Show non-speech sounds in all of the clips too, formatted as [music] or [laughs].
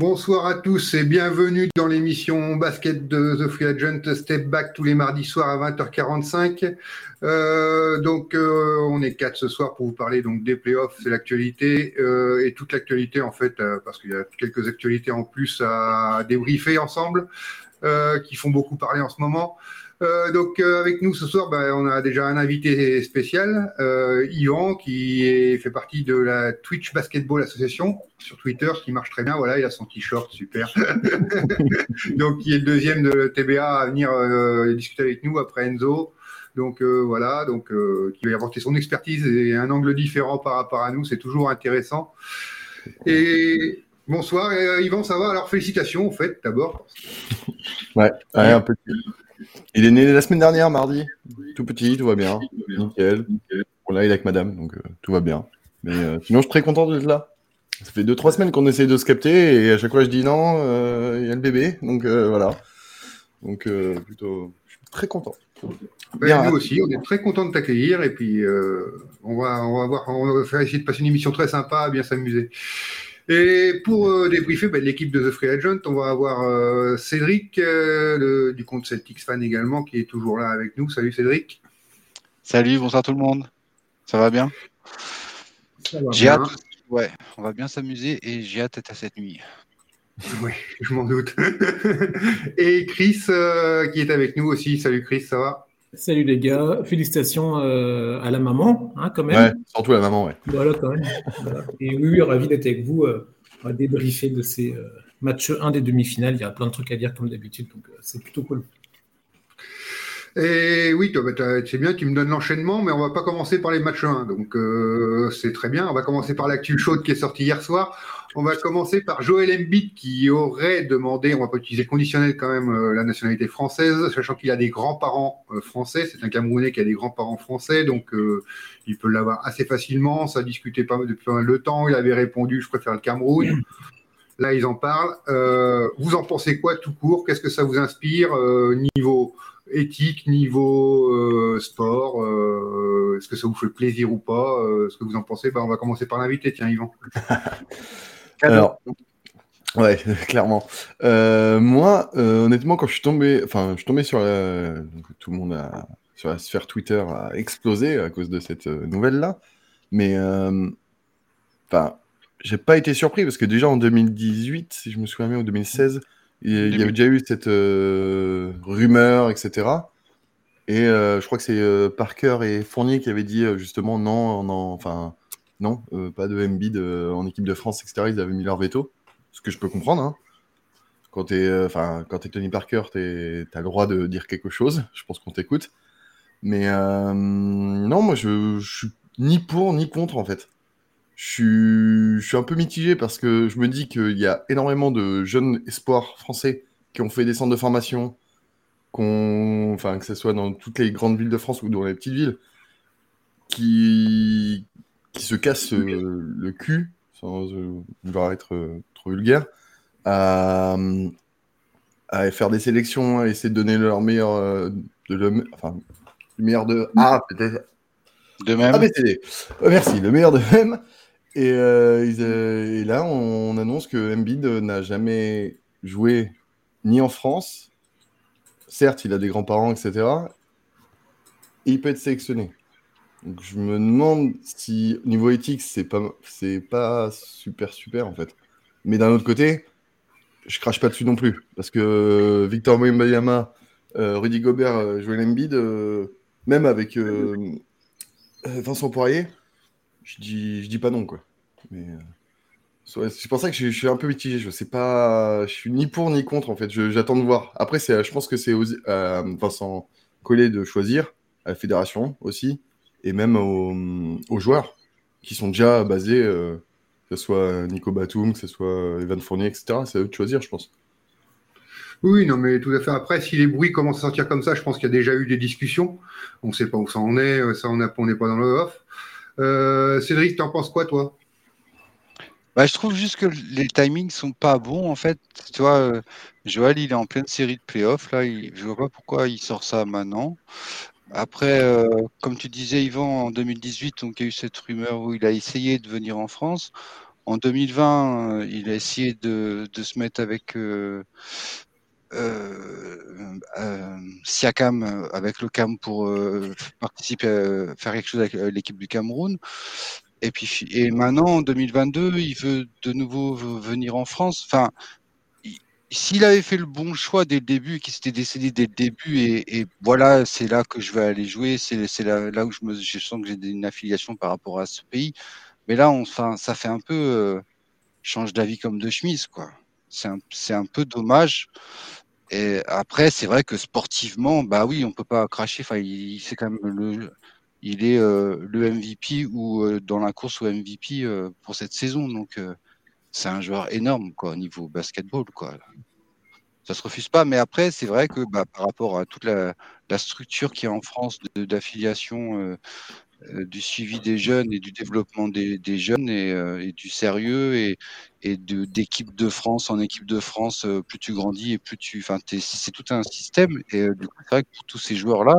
Bonsoir à tous et bienvenue dans l'émission basket de The Free Agent Step Back tous les mardis soirs à 20h45. Euh, donc euh, on est quatre ce soir pour vous parler donc des playoffs, c'est l'actualité euh, et toute l'actualité en fait parce qu'il y a quelques actualités en plus à débriefer ensemble qui font beaucoup parler en ce moment. Euh, donc euh, avec nous ce soir, ben, on a déjà un invité spécial, euh, Yvan, qui fait partie de la Twitch Basketball Association sur Twitter, qui marche très bien. Voilà, il a son t-shirt, super. [laughs] donc qui est le deuxième de TBA à venir euh, discuter avec nous après Enzo. Donc voilà, donc qui va apporter son expertise et un angle différent par rapport à nous, c'est toujours intéressant. Et bonsoir, Yvan, ça va? Alors félicitations en fait d'abord. Ouais, ouais, un peu. Il est né la semaine dernière, mardi. Tout petit, tout va bien. Nickel. Bon, là, il est avec madame, donc euh, tout va bien. Mais euh, sinon, je suis très content d'être là. Ça fait 2-3 semaines qu'on essaie de se capter et à chaque fois, je dis non, euh, il y a le bébé. Donc voilà. Donc plutôt, je suis très content. Ben, nous aussi, on est très content de t'accueillir et puis on va on va voir, on va essayer de passer une émission très sympa, à bien s'amuser. Et pour euh, débriefer ben, l'équipe de The Free Agent, on va avoir euh, Cédric euh, le- du compte Celtics Fan également qui est toujours là avec nous. Salut Cédric. Salut, bonsoir tout le monde. Ça va bien? J'ai hâte. Ouais, on va bien s'amuser et j'ai hâte d'être à cette nuit. Oui, je m'en doute. [laughs] et Chris euh, qui est avec nous aussi. Salut Chris, ça va? Salut les gars, félicitations euh, à la maman, hein, quand même. Ouais, surtout la maman, ouais. Voilà, quand même. Voilà. Et oui, oui, ravi d'être avec vous. euh, on va débriefer de ces euh, matchs 1 des demi-finales. Il y a plein de trucs à dire comme d'habitude, donc euh, c'est plutôt cool. Et oui, bah, t'as- c'est bien, tu me donnes l'enchaînement, mais on va pas commencer par les matchs 1. Donc, euh, c'est très bien. On va commencer par l'actu chaude qui est sortie hier soir. On va commencer par Joël Embiid qui aurait demandé, on va pas utiliser conditionnel quand même, euh, la nationalité française, sachant qu'il a des grands-parents euh, français. C'est un Camerounais qui a des grands-parents français, donc euh, il peut l'avoir assez facilement. Ça discutait pas depuis pas mal de temps. Il avait répondu, je préfère le Cameroun. Là, ils en parlent. Vous en pensez quoi tout court? Qu'est-ce que ça vous inspire niveau éthique, niveau sport Est-ce que ça vous fait plaisir ou pas euh, Ce que vous en pensez? Bah, On va commencer par l'invité, tiens, Yvan. [laughs] Alors, ouais, [laughs] clairement. Euh, moi, euh, honnêtement, quand je suis tombé, enfin, je suis tombé sur la, tout le monde a, sur la sphère Twitter a explosé à cause de cette euh, nouvelle-là. Mais, euh, enfin, j'ai pas été surpris parce que déjà en 2018, si je me souviens bien, ou 2016, il y, avait déjà eu cette euh, rumeur, etc. Et euh, je crois que c'est euh, Parker et Fournier qui avaient dit euh, justement non, non, enfin non, euh, pas de Embiid euh, en équipe de France, etc. Ils avaient mis leur veto, ce que je peux comprendre. Hein. Quand euh, enfin, quand t'es Tony Parker, t'es, t'as le droit de dire quelque chose. Je pense qu'on t'écoute. Mais euh, non, moi, je, je suis ni pour ni contre en fait. Je suis, un peu mitigé parce que je me dis qu'il y a énormément de jeunes espoirs français qui ont fait des centres de formation, enfin, que ce soit dans toutes les grandes villes de France ou dans les petites villes, qui, qui se cassent euh, le cul, sans euh, vouloir être euh, trop vulgaire, à, à faire des sélections, à essayer de donner leur meilleur, euh, de le, enfin, le meilleur de A, peut-être. De même, A, B, C, D. Euh, merci, le meilleur de même. Et, euh, ils, et là, on, on annonce que Embiid n'a jamais joué ni en France. Certes, il a des grands-parents, etc. Et il peut être sélectionné. Donc je me demande si au niveau éthique c'est pas c'est pas super super en fait. Mais d'un autre côté, je crache pas dessus non plus parce que Victor Wembanyama, euh, Rudy Gobert, euh, Joel Embiid, euh, même avec euh, euh, Vincent Poirier, je dis je dis pas non quoi. Mais euh, c'est pour ça que je, suis un peu mitigé. Je sais pas, je suis ni pour ni contre en fait. J'attends de voir. Après c'est je pense que c'est Vincent Collet de choisir à la fédération aussi et même aux, aux joueurs qui sont déjà basés, euh, que ce soit Nico Batum, que ce soit Evan Fournier, etc. C'est à eux de choisir, je pense. Oui, non, mais tout à fait. Après, si les bruits commencent à sortir comme ça, je pense qu'il y a déjà eu des discussions. On ne sait pas où ça en est. euh, Ça, on n'est pas dans le off. Euh, Cédric, t'en penses quoi, toi? Bah, je trouve juste que les timings sont pas bons en fait. Tu vois, euh, Joël, il est en pleine série de playoffs là. Il, je vois pas pourquoi il sort ça maintenant. Après, euh, comme tu disais, Yvan, en 2018, donc il y a eu cette rumeur où il a essayé de venir en France. en 2020, il a essayé de, de se mettre avec Siakam, avec le Cam pour participer, faire quelque chose avec l'équipe du Cameroun. Et puis, et maintenant, en 2022, il veut de nouveau venir en France. Enfin, s'il avait fait le bon choix dès le début, qu'il s'était décédé dès le début, et, voilà, c'est là que je vais aller jouer, c'est là, où je, sens que j'ai une affiliation par rapport à ce pays. Mais là, enfin, ça fait un peu euh, change d'avis comme de chemise, quoi. C'est un, un, peu dommage. Et après, c'est vrai que sportivement, bah oui, on peut pas cracher. Enfin, il, c'est quand même le, il est euh, le MVP ou euh, dans la course au MVP pour cette saison. Donc, c'est un joueur énorme quoi, au niveau basketball. Quoi. Ça se refuse pas. Mais après, c'est vrai que bah, par rapport à toute la, structure qui est en France d'affiliation du suivi des jeunes et du développement des, jeunes et, du sérieux et, d'équipe de, France en équipe de France, plus tu grandis et plus tu. C'est tout un système. Et du coup, c'est vrai que pour tous ces joueurs-là,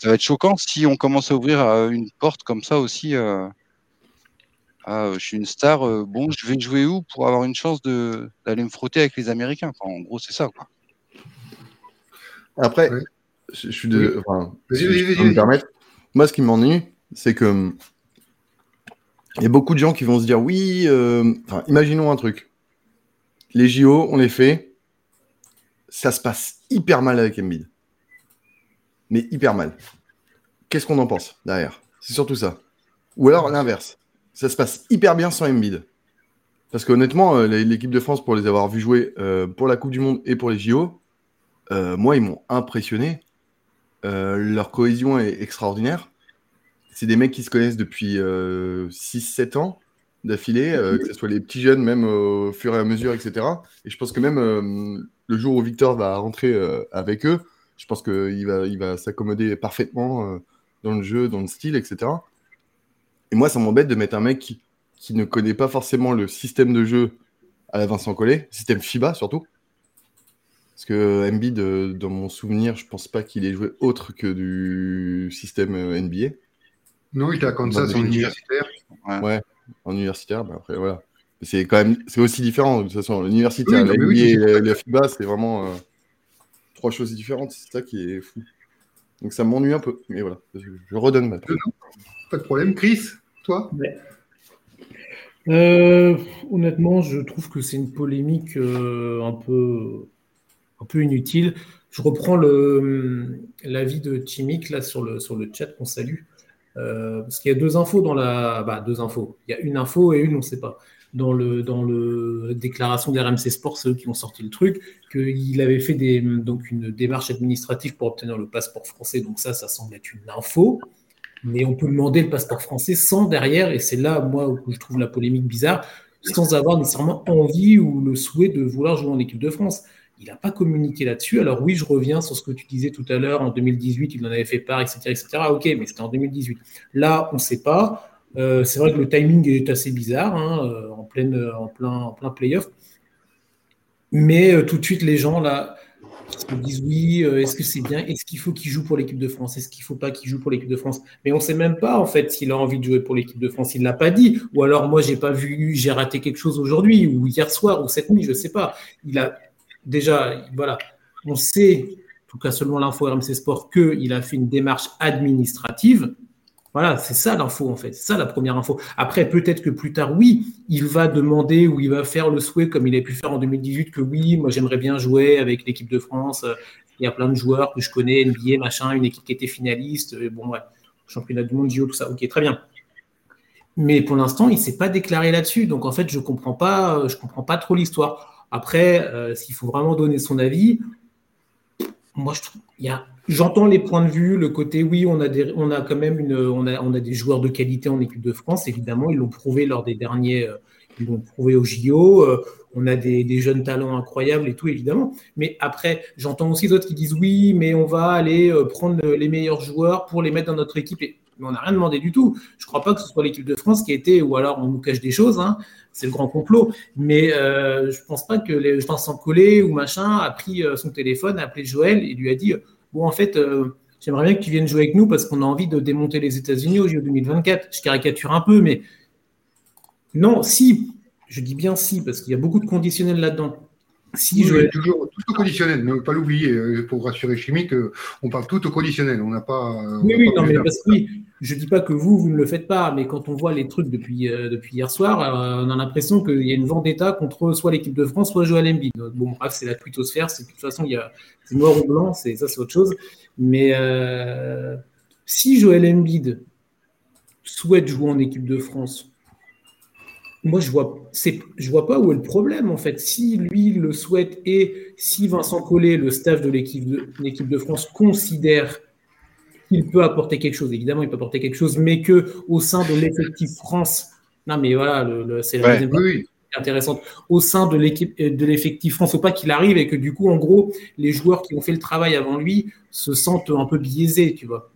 ça va être choquant si on commence à ouvrir euh, une porte comme ça aussi. Euh, je suis une star, euh, bon, je vais jouer où pour avoir une chance d'aller me frotter avec les Américains? En gros, c'est ça. Quoi. Après, je, suis de. Enfin, si je me permettre, moi, ce qui m'ennuie, c'est que. Il y a beaucoup de gens qui vont se dire oui, imaginons un truc. Les JO, on les fait. Ça se passe hyper mal avec Embiid mais hyper mal. Qu'est-ce qu'on en pense derrière? C'est surtout ça. Ou alors l'inverse. Ça se passe hyper bien sans Embiid. Parce qu'honnêtement, euh, l'équipe de France, pour les avoir vus jouer euh, pour la Coupe du Monde et pour les JO, euh, moi, ils m'ont impressionné. leur cohésion est extraordinaire. C'est des mecs qui se connaissent depuis 6-7 ans d'affilée, que ce soit les petits jeunes, même au fur et à mesure, etc. Et je pense que même le jour où Victor va rentrer avec eux, je pense qu'il va, il va s'accommoder parfaitement dans le jeu, dans le style, etc. Et moi, ça m'embête de mettre un mec qui, ne connaît pas forcément le système de jeu à la Vincent Collet, système FIBA surtout. Parce que Embiid, dans mon souvenir, je pense pas qu'il ait joué autre que du système euh, NBA. Non, il était à Kansas en universitaire. Ouais. en universitaire. Bah après, voilà. C'est quand même, c'est aussi différent de toute façon. L'universitaire, la NBA et la FIBA, c'est vraiment. Euh, trois choses différentes, c'est ça qui est fou. Donc ça m'ennuie un peu, mais voilà, je, redonne ma. Pas de problème. Chris, toi euh, Honnêtement, je trouve que c'est une polémique euh, un, peu, inutile. Je reprends l'avis de Chimic là sur le, chat qu'on salue. Euh, parce qu'il y a deux infos dans la. Bah, deux infos. Il y a une info et une, on ne sait pas dans le dans le déclaration des RMC Sports, ceux qui ont sorti le truc, qu'il avait fait donc une démarche administrative pour obtenir le passeport français. Donc ça, ça semble être une info. Mais on peut demander le passeport français sans derrière, et c'est là, moi, où je trouve la polémique bizarre, sans avoir nécessairement envie ou le souhait de vouloir jouer en équipe de France. Il n'a pas communiqué là-dessus. Alors oui, je reviens sur ce que tu disais tout à l'heure. En 2018, il en avait fait part, etc., etc. Ok, mais c'était en 2018. Là, on ne sait pas. Euh, c'est vrai que le timing est assez bizarre, hein, euh, en, pleine, en, plein, en plein playoff. Mais euh, tout de suite, les gens là se disent oui, est-ce que c'est bien? Est-ce qu'il faut qu'il joue pour l'équipe de France? Est-ce qu'il ne faut pas qu'il joue pour l'équipe de France? Mais on ne sait même pas en fait s'il a envie de jouer pour l'équipe de France. Il ne l'a pas dit. Ou alors moi, j'ai pas vu, j'ai raté quelque chose aujourd'hui, ou hier soir, ou cette nuit, je ne sais pas. Il a déjà, voilà, on sait, en tout cas selon l'info RMC Sport, qu'il a fait une démarche administrative voilà, c'est ça l'info en fait, c'est ça la première info. Après, peut-être que plus tard, oui, il va demander ou il va faire le souhait comme il a pu faire en 2018 que oui, moi j'aimerais bien jouer avec l'équipe de France. Il y a plein de joueurs que je connais, NBA, machin, une équipe qui était finaliste. Bon, ouais, championnat du monde, JO, tout ça. Ok, très bien. Mais pour l'instant, il ne s'est pas déclaré là-dessus. Donc en fait, je ne comprends, pas, je comprends pas trop l'histoire. Après, euh, s'il faut vraiment donner son avis, moi je trouve, il y a J'entends les points de vue, le côté oui, on a, quand même on a, des joueurs de qualité en équipe de France, évidemment, ils l'ont prouvé lors des derniers, euh, ils l'ont prouvé au JO, euh, on a des, jeunes talents incroyables et tout, évidemment. Mais après, j'entends aussi d'autres qui disent oui, mais on va aller euh, prendre les meilleurs joueurs pour les mettre dans notre équipe. Et, on n'a rien demandé du tout. Je ne crois pas que ce soit l'équipe de France qui a été, ou alors on nous cache des choses, hein, c'est le grand complot. Mais je ne pense pas que Vincent Collet ou machin a pris son téléphone, a appelé Joël et lui a dit bon, en fait, euh, j'aimerais bien que tu viennes jouer avec nous parce qu'on a envie de démonter les États-Unis au JO 2024. Je caricature un peu, mais Non, si, je dis bien si, parce qu'il y a beaucoup de conditionnels là-dedans. Si je... toujours tout au conditionnel, ne pas l'oublier, euh, pour rassurer Chimique, on parle tout au conditionnel, on n'a pas. Oui, oui, non, mais parce que oui, je dis pas que vous, vous ne le faites pas, mais quand on voit les trucs depuis, euh, depuis hier soir, euh, on a l'impression qu'il y a une vendetta contre soit l'équipe de France, soit Joël Embiid. Bon, bref, c'est la twittosphère, de toute façon, c'est noir ou blanc, c'est, ça c'est autre chose. Mais euh, si Joël Embiid souhaite jouer en équipe de France, moi je vois, c'est, je vois pas où est le problème en fait. Si lui le souhaite et si Vincent Collet, le staff de l'équipe de, l'équipe de France, considère il peut apporter quelque chose. Évidemment, il peut apporter quelque chose, mais que au sein de l'effectif France, non, mais voilà, c'est la deuxième oui. intéressante. Au sein de l'équipe, euh, de l'effectif France, faut pas qu'il arrive et que du coup, en gros, les joueurs qui ont fait le travail avant lui se sentent un peu biaisés, tu vois.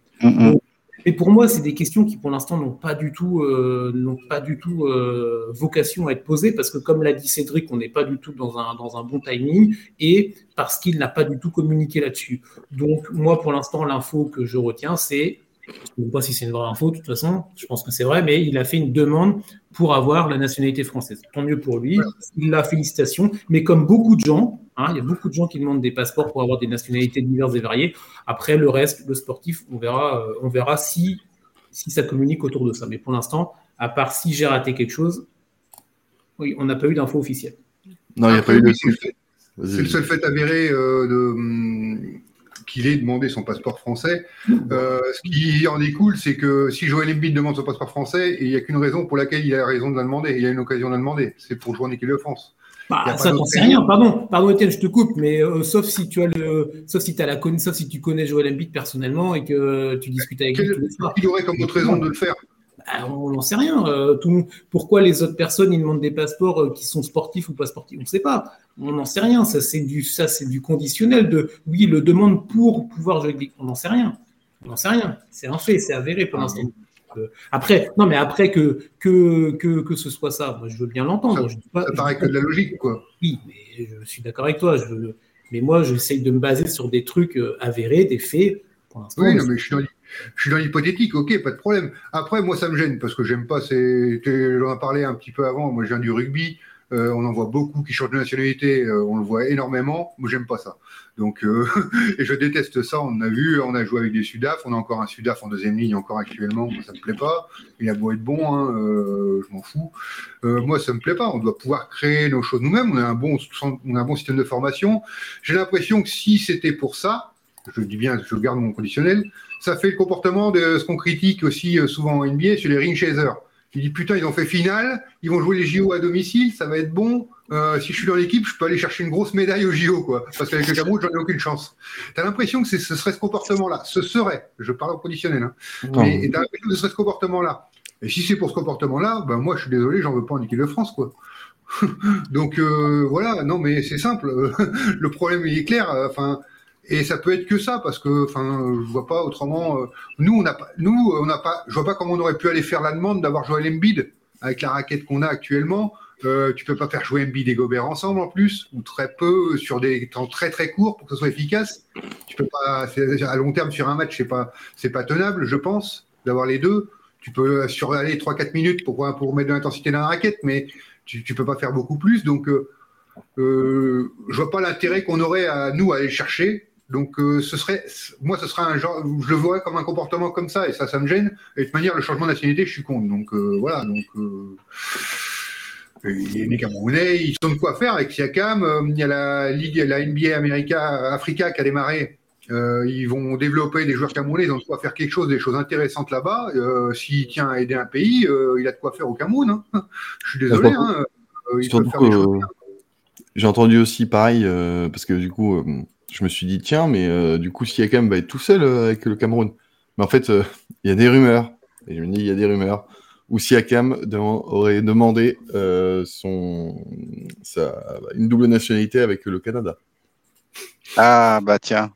Mais pour moi, c'est des questions qui, pour l'instant, n'ont pas du tout, euh, pas du tout euh, vocation à être posées parce que, comme l'a dit Cédric, on n'est pas du tout dans un, dans un bon timing et parce qu'il n'a pas du tout communiqué là-dessus. Donc, moi, pour l'instant, l'info que je retiens, c'est je ne sais pas si c'est une vraie info, de toute façon, je pense que c'est vrai, mais il a fait une demande pour avoir la nationalité française. Tant mieux pour lui, il a félicitations, mais comme beaucoup de gens, hein, il y a beaucoup de gens qui demandent des passeports pour avoir des nationalités diverses et variées. Après, le reste, le sportif, on verra, euh, on verra si, si ça communique autour de ça. Mais pour l'instant, à part si j'ai raté quelque chose, oui, on n'a pas eu d'infos officielles. Non, il n'y a pas eu de. C'est le seul fait avéré euh, de hum, qu'il ait demandé son passeport français. Euh, ce qui en découle, c'est que si Joël Embiid demande son passeport français, il n'y a qu'une raison pour laquelle il a raison de la demander, il a une occasion de la demander, c'est pour jouer en équipe de France. Bah, ça t'en sais rien, pardon, pardon Étienne, je te coupe, mais euh, sauf si tu as le, sauf si as la sauf si tu connais Joël Embiid personnellement et que tu discutes avec lui. Il aurait comme autre raison de le faire bah, on n'en sait rien. Euh, tout, pourquoi les autres personnes ils demandent des passeports euh, qui sont sportifs ou pas sportifs On ne sait pas. On n'en sait rien. Ça c'est du ça c'est du conditionnel de oui le demande pour pouvoir jouer. On n'en sait rien. On n'en sait rien. C'est un fait, c'est avéré pour l'instant. Euh, après, non, mais après que, que, que, que ce soit ça, moi, je veux bien l'entendre. Ça, paraît que de la logique, quoi. Oui, mais je suis d'accord avec toi. Je mais moi, j'essaye de me baser sur des trucs avérés, des faits. Pour oui, non, mais je suis, je suis dans l'hypothétique, ok, pas de problème. Après, moi, ça me gêne parce que j'aime pas. J'en ai parlé un petit peu avant. Moi, je viens du rugby. Euh, on en voit beaucoup qui changent de nationalité. Euh, on le voit énormément. Moi, j'aime pas ça. Donc, euh, [laughs] et je déteste ça. On a vu, on a joué avec des Sudaf. On a encore un Sudaf en deuxième ligne encore actuellement. Moi, ça me plaît pas. Il a beau être bon, hein, je m'en fous. moi, ça me plaît pas. On doit pouvoir créer nos choses nous-mêmes. On a un bon, on a un bon système de formation. J'ai l'impression que si c'était pour ça, je dis bien, je garde mon conditionnel, ça fait le comportement de ce qu'on critique aussi euh, souvent en NBA sur les ring chasers. Tu dis putain, ils ont fait finale, ils vont jouer les JO à domicile, ça va être bon. Euh, si je suis dans l'équipe, je peux aller chercher une grosse médaille aux JO, quoi. Parce qu'avec le Cameroun, j'en ai aucune chance. Tu as l'impression que ce serait ce comportement-là. Ce serait, je parle au conditionnel, hein. mais tu as l'impression que ce serait ce comportement-là. Et si c'est pour ce comportement-là, ben moi, je suis désolé, j'en veux pas en équipe de France, quoi. [laughs] Donc euh, voilà, non, mais c'est simple. [laughs] le problème, il est clair. Enfin, et ça peut être que ça, parce que, enfin, je vois pas autrement. Euh, nous, on n'a pas, nous, on n'a pas. Je vois pas comment on aurait pu aller faire la demande d'avoir Joel Embiid avec la raquette qu'on a actuellement. Euh, tu peux pas faire jouer Embiid et Gobert ensemble en plus, ou très peu sur des temps très très courts pour que ce soit efficace. Tu peux pas. À long terme sur un match, c'est pas, c'est pas tenable, je pense, d'avoir les deux. Tu peux sur aller 3-4 minutes pour pour mettre de l'intensité dans la raquette, mais tu, tu peux pas faire beaucoup plus. Donc euh, euh, je vois pas l'intérêt qu'on aurait à nous à aller chercher donc, euh, ce serait, moi, ce serait un genre, je le vois comme un comportement comme ça, et ça, ça me gêne. Et de toute manière, le changement de nationalité, je suis contre. Donc, euh, voilà. Donc, euh, les Camerounais, ils sont de quoi faire avec Siakam. Il y a la Ligue, la NBA America, Africa qui a démarré. ils vont développer des joueurs camerounais, ils ont de quoi faire quelque chose, des choses intéressantes là-bas. S'il tient à aider un pays, il a de quoi faire au Cameroun. Hein. Je suis désolé. Hein. J'ai entendu aussi pareil, parce que du coup, je me suis dit, tiens, mais euh, du coup, Siakam va être tout seul euh, avec le Cameroun. Mais en fait, euh, [laughs] il y a des rumeurs, et je me dis, il y a des rumeurs, où Siakam aurait demandé son, une double nationalité avec le Canada. Ah, bah tiens.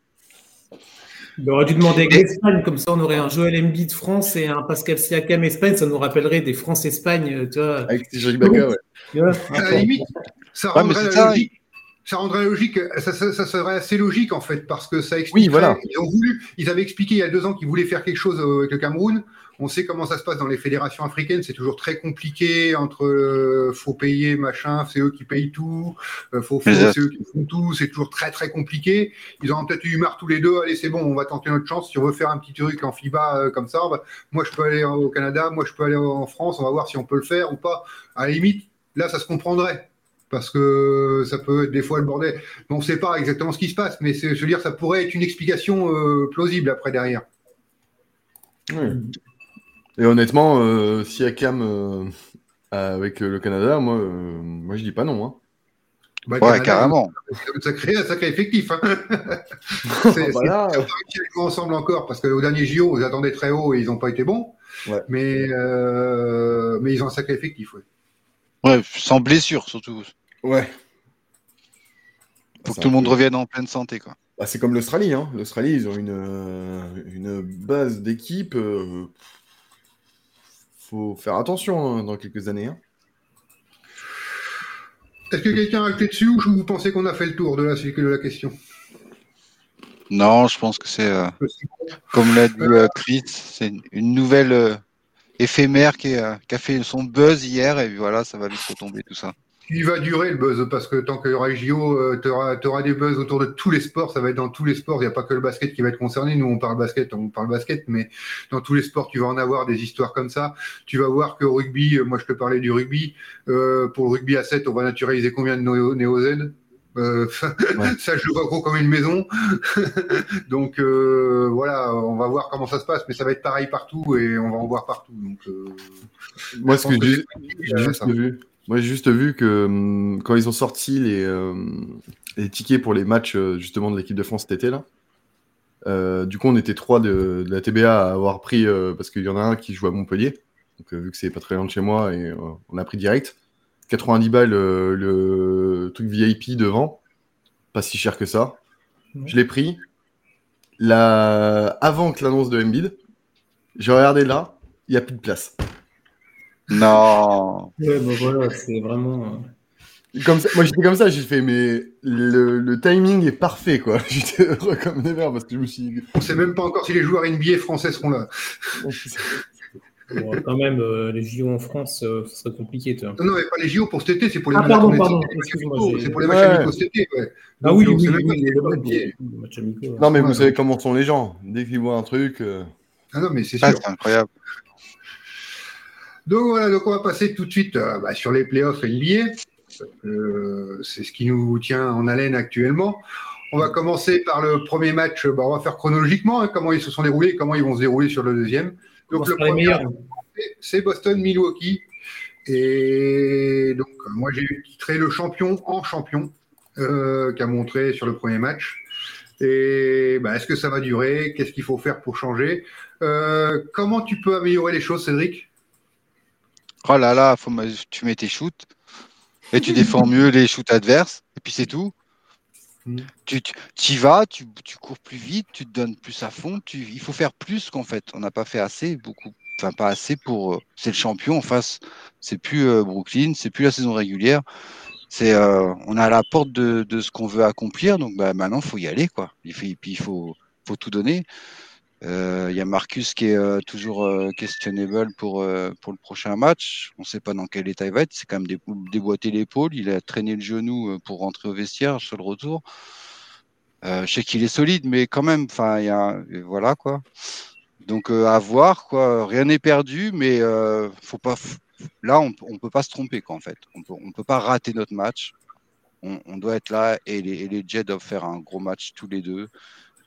Il aurait dû demander avec l'Espagne, comme ça on aurait un Joel Embiid France et un Pascal Siakam Espagne, ça nous rappellerait des France-Espagne, tu vois. Avec Baka, ouais. à la limite, ça rendrait la logique ça rendrait logique, ça, serait assez logique en fait, parce que ça explique. Oui, voilà. Ils ont voulu, ils avaient expliqué il y a deux ans qu'ils voulaient faire quelque chose avec le Cameroun. On sait comment ça se passe dans les fédérations africaines. C'est toujours très compliqué entre euh, faut payer machin, c'est eux qui payent tout, euh, faut faire, c'est eux qui font tout. C'est toujours très très compliqué. Ils ont peut-être eu marre tous les deux. Allez, c'est bon, on va tenter notre chance. Si on veut faire un petit truc en FIBA euh, comme ça, moi je peux aller au Canada, moi je peux aller en France. On va voir si on peut le faire ou pas. À la limite, là ça se comprendrait parce que ça peut être des fois le bordel. on ne sait pas exactement ce qui se passe, mais je veux dire, ça pourrait être une explication euh, plausible après derrière. Et honnêtement, euh, si Akam euh, avec le Canada, moi, moi je dis pas non. Hein. Bah, ouais, carrément. Ça crée un sacré effectif. Hein. [laughs] c'est voilà. ensemble encore, parce qu'au dernier JO, ils attendaient très haut et ils n'ont pas été bons. Mais, mais ils ont un sacré effectif. Ouais. Ouais, sans blessure surtout. Ouais. Faut que tout le monde revienne en pleine santé, quoi. Bah, c'est comme l'Australie, hein. L'Australie, ils ont une, euh, une base d'équipe. Euh, faut faire attention hein, dans quelques années. Hein. Est-ce que quelqu'un a clé dessus ou vous pensez qu'on a fait le tour de la, de la question? Non, je pense que c'est, euh, comme l'a dit Chris, c'est une nouvelle éphémère qui, a fait son buzz hier et voilà, ça va vite retomber tout ça. Il va durer le buzz parce que tant qu'il y aura JO, euh, tu auras, des buzz autour de tous les sports. Ça va être dans tous les sports. Il n'y a pas que le basket qui va être concerné. Nous, on parle basket, on parle basket, mais dans tous les sports, tu vas en avoir des histoires comme ça. Tu vas voir que rugby, euh, moi je te parlais du rugby. Euh, pour le rugby à 7, on va naturaliser combien de néo-Z? Euh, [laughs] ça, je le vois gros comme une maison. [laughs] donc euh, voilà, on va voir comment ça se passe, mais ça va être pareil partout et on va en voir partout. Donc, euh, moi, ce que, j'ai juste vu, moi, j'ai juste vu que hum, quand ils ont sorti les, les, tickets pour les matchs justement de l'équipe de France cet été là. du coup, on était trois de, la TBA à avoir pris parce qu'il y en a un qui joue à Montpellier. Donc, vu que c'est pas très loin de chez moi, et on a pris direct. 90 balles euh, le truc VIP devant. Pas si cher que ça. Je l'ai pris. La... Avant que l'annonce de Embiid, j'ai regardé là, il n'y a plus de place. Non. Ouais, bah voilà, c'est vraiment. Euh, comme ça, moi j'étais comme ça, j'ai fait, mais le, le, timing est parfait quoi. [laughs] J'étais heureux comme des parce que je me suis. On sait même pas encore si les joueurs NBA français seront là quand même, euh, les JO en France, euh, ce serait compliqué. Non, non, mais pas les JO pour cet été, c'est pour les ah, pardon, pardon, C'est pour les matchs amicaux cet été. Ouais. Ah oui, oui, oui, oui, matchs amicaux. Non, mais vous savez comment sont les gens. Dès qu'ils voient un truc. Euh, ah non, mais c'est ah, sûr. c'est incroyable. Donc voilà, donc on va passer tout de suite bah, sur les playoffs NBA. c'est ce qui nous tient en haleine actuellement. On va commencer par le premier match. Bah, on va faire chronologiquement hein, comment ils se sont déroulés, comment ils vont se dérouler sur le deuxième. Donc le premier, c'est Boston-Milwaukee. Et donc, moi, j'ai titré le champion en champion euh, qu'a montré sur le premier match. Et bah, est-ce que ça va durer? Qu'est-ce qu'il faut faire pour changer? Euh, Comment tu peux améliorer les choses, Cédric? Oh là là, faut, tu mets tes shoots et tu défends mieux les shoots adverses, et puis c'est tout. Mm. Tu, y vas, tu, cours plus vite, tu te donnes plus à fond. il faut faire plus qu'en fait. On n'a pas fait assez, beaucoup. Enfin, pas assez pour. Euh, c'est le champion en face. C'est plus euh, Brooklyn, c'est plus la saison régulière. C'est, euh, on est à la porte de, ce qu'on veut accomplir. Donc bah, maintenant, il faut y aller. Quoi. Il faut, puis il faut, faut tout donner. Il euh, y a Marcus qui est euh, toujours euh, questionable pour, pour le prochain match. On ne sait pas dans quel état il va être. C'est quand même déboîter l'épaule. Il a traîné le genou pour rentrer au vestiaire sur le retour. je sais qu'il est solide, mais quand même, enfin, voilà quoi. Donc à voir quoi. Rien n'est perdu, mais faut pas. Là, on, ne peut pas se tromper quoi en fait. On peut, on peut pas rater notre match. On, doit être là et les Jets doivent faire un gros match tous les deux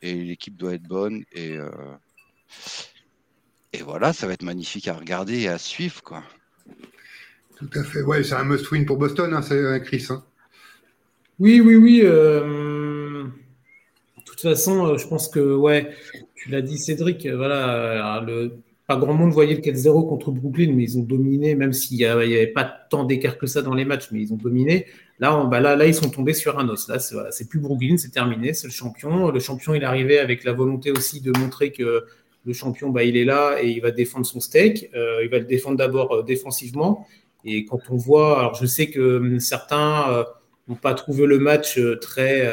et l'équipe doit être bonne et euh, et voilà, ça va être magnifique à regarder et à suivre quoi. Tout à fait. Ouais, c'est un must-win pour Boston, hein, c'est Chris. Hein. Oui, oui, oui. Euh, de toute façon, euh, je pense que ouais, tu l'as dit, Cédric. Voilà, le grand monde voyait le 4-0 contre Brooklyn, mais ils ont dominé, même s'il n'y avait pas tant d'écart que ça dans les matchs, mais ils ont dominé. Là, bah là, là, ils sont tombés sur un os. Là, c'est plus Brooklyn, c'est terminé, c'est le champion. Le champion, il arrivé avec la volonté aussi de montrer que le champion, bah, il est là et il va défendre son steak. Euh, il va le défendre d'abord euh, défensivement. Et quand on voit, alors je sais que hum, certains n'ont pas trouvé le match très,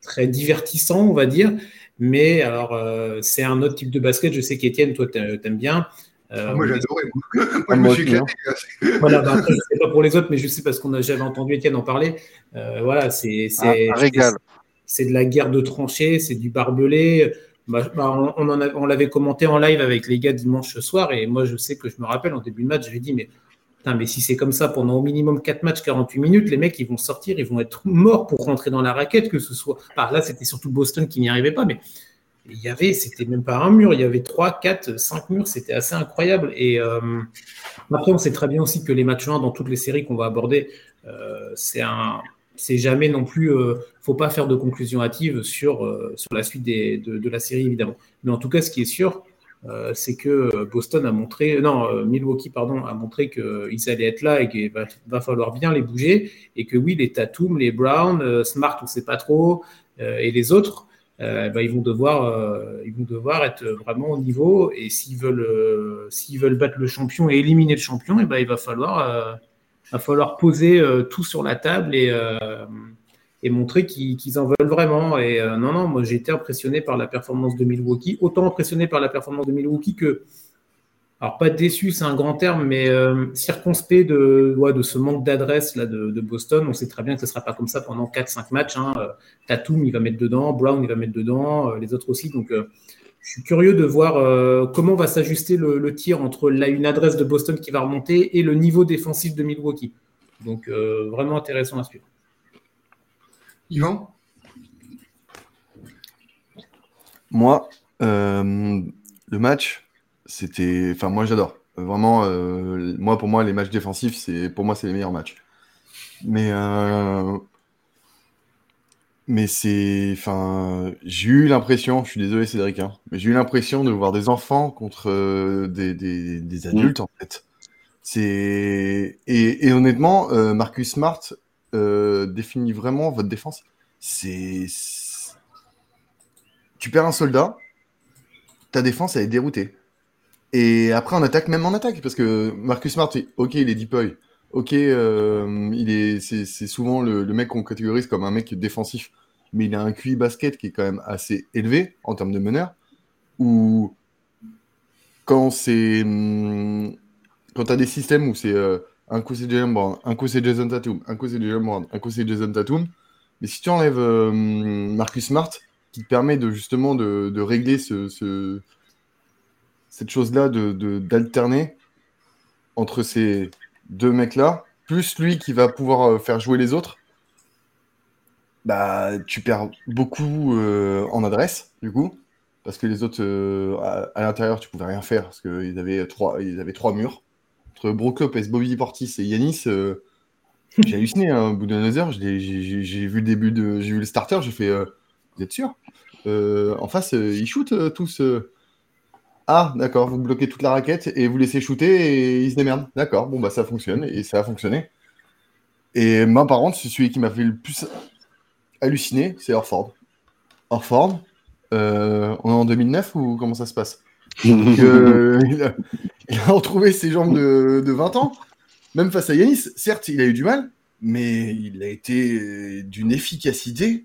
très divertissant, on va dire. Mais alors, c'est un autre type de basket. Je sais qu'Étienne, toi, t'aimes bien. Ah, moi, j'adorais. [laughs] moi, je me suis éclaté. Voilà, bah, après, je sais pas pour les autres, mais je sais parce qu'on a j'avais entendu Étienne en parler. voilà, c'est régal. C'est de la guerre de tranchées, c'est du barbelé. Bah, bah, on, on l'avait commenté en live avec les gars dimanche soir, et moi, je sais que je me rappelle en début de match, j'ai dit, mais mais si c'est comme ça pendant au minimum 4 matchs, 48 minutes, les mecs, ils vont sortir, ils vont être morts pour rentrer dans la raquette, que ce soit. là, c'était surtout Boston qui n'y arrivait pas, mais il y avait, c'était même pas un mur, il y avait 3, 4, 5 murs, c'était assez incroyable. Et euh, après, on sait très bien aussi que les matchs 1 dans toutes les séries qu'on va aborder, euh, c'est un. C'est jamais non plus. Euh, faut pas faire de conclusion hâtive sur, sur la suite de, de, la série, évidemment. Mais en tout cas, ce qui est sûr, euh, c'est que Boston a montré, non, euh, Milwaukee, pardon, a montré qu'ils allaient être là et qu'il va, falloir bien les bouger et que oui, les Tatum, les Brown, euh, Smart, on ne sait pas trop, et les autres, bah, ils, vont devoir, ils vont devoir être vraiment au niveau et s'ils veulent, s'ils veulent battre le champion et éliminer le champion, et ben il va falloir, va falloir poser tout sur la table et et montrer qu'ils en veulent vraiment. Et euh, non, non, moi j'ai été impressionné par la performance de Milwaukee, autant impressionné par la performance de Milwaukee que, alors pas déçu, c'est un grand terme, mais euh, circonspect de, de ce manque d'adresse là de, Boston. On sait très bien que ce ne sera pas comme ça pendant 4-5 matchs. Hein. Euh, Tatum, il va mettre dedans, Brown, il va mettre dedans, les autres aussi. Donc je suis curieux de voir comment va s'ajuster le, tir entre une adresse de Boston qui va remonter et le niveau défensif de Milwaukee. Donc vraiment intéressant à suivre. Yvan? Moi, euh, le match, c'était. Enfin, moi, j'adore. Vraiment, euh, moi, pour moi, les matchs défensifs, c'est pour moi, c'est les meilleurs matchs. Mais. Euh, mais c'est. Enfin, j'ai eu l'impression, je suis désolé, Cédric, hein, mais j'ai eu l'impression de voir des enfants contre des, des, adultes, en fait. C'est. Et, et, honnêtement, Marcus Smart, euh, définit vraiment votre défense. C'est. Tu perds un soldat, ta défense, elle est déroutée. Et après, en attaque, même en attaque, parce que Marcus Smart, ok, il est deep boy. Ok, euh, il est, c'est, souvent le, mec qu'on catégorise comme un mec défensif, mais il a un QI basket qui est quand même assez élevé en termes de meneur. Ou quand c'est, hum, quand t'as des systèmes où c'est euh, un coup c'est Jalen Brown, un coup c'est Jason Tatum, un coup c'est Jalen un coup c'est Jason Tatum. Mais si tu enlèves euh, Marcus Smart, qui te permet de justement de, régler ce, cette chose-là, d'alterner de, entre ces deux mecs-là, plus lui qui va pouvoir euh, faire jouer les autres, bah tu perds beaucoup euh, en adresse, du coup, parce que les autres à, l'intérieur tu pouvais rien faire parce qu'ils avaient avaient trois murs entre Brook Lopez, Bobby Portis et Yanis, euh, [laughs] j'ai halluciné. Hein, au bout de heure, j'ai vu le début de, j'ai vu le starter, j'ai fait, euh, vous êtes sûr? Euh, En face, ils shootent tous. Ah, d'accord, vous bloquez toute la raquette et vous laissez shooter et ils se démerdent. D'accord, bon bah ça fonctionne et ça a fonctionné. Et moi, par contre, celui qui m'a fait le plus halluciner, c'est Orford. Orford, on est en 2009 ou comment ça se passe? [laughs] Euh, il, a, retrouvé ses jambes de, 20 ans. Même face à Yanis, certes, il a eu du mal, mais il a été d'une efficacité.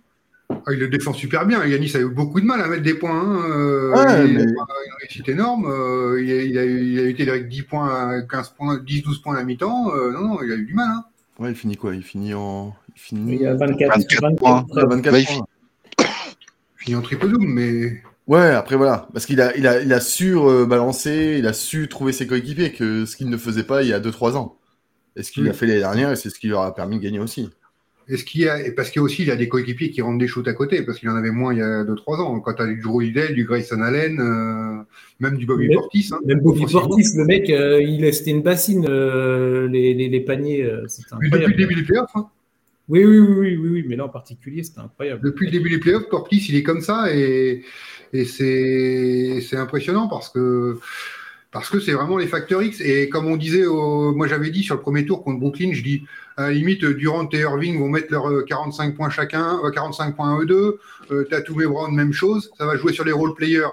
Ah, il le défend super bien. Yanis a eu beaucoup de mal à mettre des points. Hein. Euh, il, a une réussite énorme. Euh, il, a, il, a, été avec 10 points, 15 points, 10, 12 points à mi-temps. non, non, il a eu du mal. Hein. Ouais, il finit quoi? Il finit en. Il finit... Il a 24, 24, points. 24 points. Il finit en triple double, mais. Ouais, après voilà, parce qu'il a, il a, il a su balancer, il a su trouver ses coéquipiers, que ce qu'il ne faisait pas il y a 2-3 ans. Et ce qu'il a fait l'année dernière, et c'est ce qui lui a permis de gagner aussi. Est-ce qu'il y a, parce qu'il y a aussi il a des coéquipiers qui rendent des shoots à côté, parce qu'il en avait moins il y a 2-3 ans. Quand tu as du Drew Hidell, du Grayson Allen, euh, même du Bobby Portis. Hein, même Bobby Portis, le mec, euh, il c'était une bassine, euh, les, les, les, paniers. depuis le début des playoffs. Hein. Oui, oui, oui, oui, oui, mais là en particulier, c'était incroyable. Depuis le début des playoffs, Portis, il est comme ça et, et c'est impressionnant parce que parce que c'est vraiment les facteurs X. Et comme on disait, moi j'avais dit sur le premier tour contre Brooklyn, je dis à la limite, Durant et Irving vont mettre leurs 45 points chacun, 45 points eux deux. Euh, Tatum et Brown, même chose. Ça va jouer sur les role players.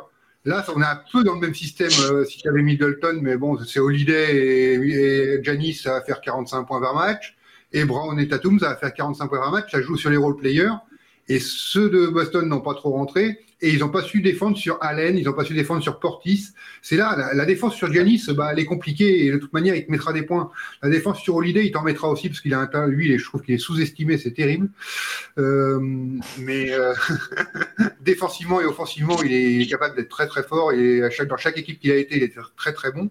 Là, on est un peu dans le même système euh, si tu avais Middleton, mais bon, c'est Holiday et, Janis, ça faire 45 points par match et Brown et Tatum, ça va faire 45 points par match, ça joue sur les role players. Et ceux de Boston n'ont pas trop rentré. Et ils n'ont pas su défendre sur Allen, ils n'ont pas su défendre sur Portis. C'est là, la, défense sur Giannis, bah, elle est compliquée et de toute manière, il te mettra des points. La défense sur Holiday, il t'en mettra aussi parce qu'il a un lui, je trouve qu'il est sous-estimé, c'est terrible. Euh, mais euh, [laughs] défensivement et offensivement, il est capable d'être très très fort et à chaque, dans chaque équipe qu'il a été, il est très très bon.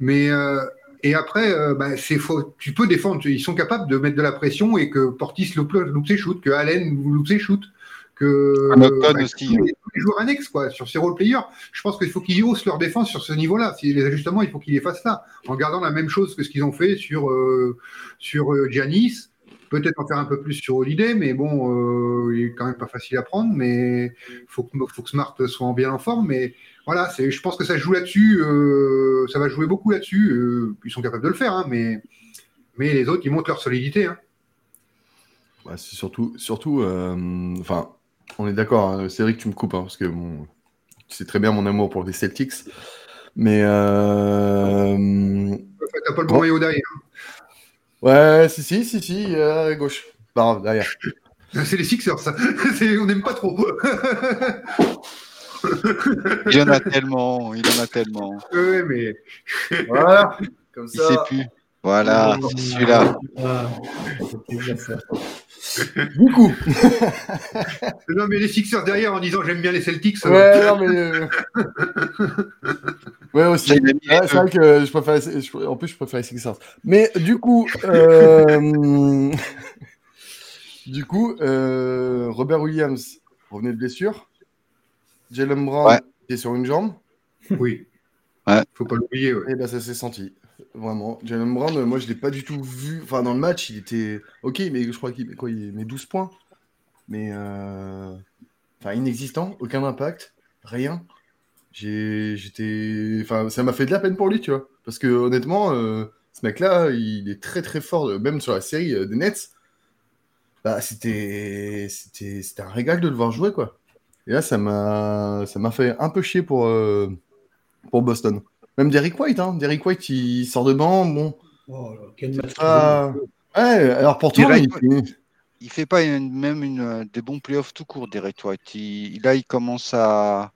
Mais euh, et après, bah, c'est faux. Tu peux défendre. Ils sont capables de mettre de la pression et que Portis loupe ses shoots, que Allen loupe ses shoots que bah, aussi. Tous, les, joueurs annexes quoi, sur ces role-players, je pense qu'il faut qu'ils haussent leur défense sur ce niveau-là. Si les ajustements, il faut qu'ils les fassent là, en gardant la même chose que ce qu'ils ont fait sur euh, sur euh, Giannis. Peut-être en faire un peu plus sur Holiday, mais bon, euh, il est quand même pas facile à prendre. Mais faut que faut que Smart soit bien en forme. Mais voilà, c'est, je pense que ça joue là-dessus. ça va jouer beaucoup là-dessus. ils sont capables de le faire, hein, mais mais les autres, ils montrent leur solidité. Hein. c'est surtout, surtout, enfin, on est d'accord, hein, c'est vrai que tu me coupes, hein, parce que bon, tu sais très bien mon amour pour les Celtics. Mais. Euh... T'as pas le bon maillot derrière. Ouais, si, si, si, si, à gauche. Bah, derrière. C'est les Sixers, ça. [laughs] on n'aime pas trop. [laughs] il y en a tellement, il en a tellement. Oui, mais. Voilà, [laughs] comme ça. Il sait plus. Voilà, c'est celui-là. Beaucoup. [laughs] non, mais les Sixers derrière en disant j'aime bien les Celtics. Ouais, non, mais. Euh, ouais, aussi. c'est vrai que je préfère. En plus, je préfère les Sixers. Mais du coup. Euh... [laughs] du coup, euh... Robert Williams revenait de blessure. Jalen Brown est sur une jambe. Oui. Ouais. Faut pas l'oublier. Ouais. Et ben, ça s'est senti. Vraiment. Jalen Brown, moi, je l'ai pas du tout vu. Enfin, dans le match, il était OK, mais je crois qu'il met quoi Il met 12 points. Mais. Euh... Enfin, inexistant, aucun impact, rien. J'étais. Enfin, ça m'a fait de la peine pour lui, tu vois. Parce que, honnêtement, euh, ce mec-là, il est très très fort, même sur la série euh, des Nets. Bah, c'était un régal de le voir jouer, quoi. Et là, ça m'a fait un peu chier pour, euh, pour Boston. Même Derrick White, hein. Derrick White, il sort de banc, bon. Oh, quel match Ouais, alors pour toi, il... il... fait pas même une, des bons playoffs tout court, Derrick White. Il, là, il commence à.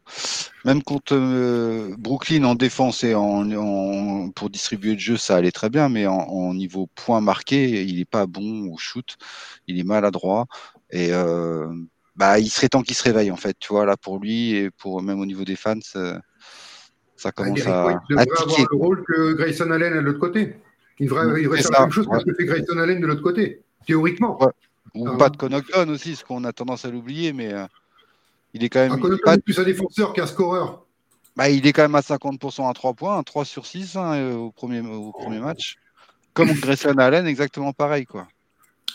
Même contre euh, Brooklyn en défense et en, pour distribuer le jeu, ça allait très bien, mais en, niveau points marqués, il n'est pas bon au shoot. Il est maladroit. Et euh, bah, il serait temps qu'il se réveille, en fait, tu vois, là, pour lui et pour même au niveau des fans ça commence à, il devrait avoir le rôle que Grayson Allen de l'autre côté. Il devrait, il faire la même chose que ce que fait Grayson Allen de l'autre côté, théoriquement. Ou pas de Connaughton aussi, ce qu'on a tendance à l'oublier, mais euh, il est quand même. Un pas... est plus un défenseur qu'un scoreur. Bah, il est quand même à 50% à 3 points, 3 sur 6 hein, euh, au, premier, au premier match. Comme Grayson Allen, exactement pareil. quoi.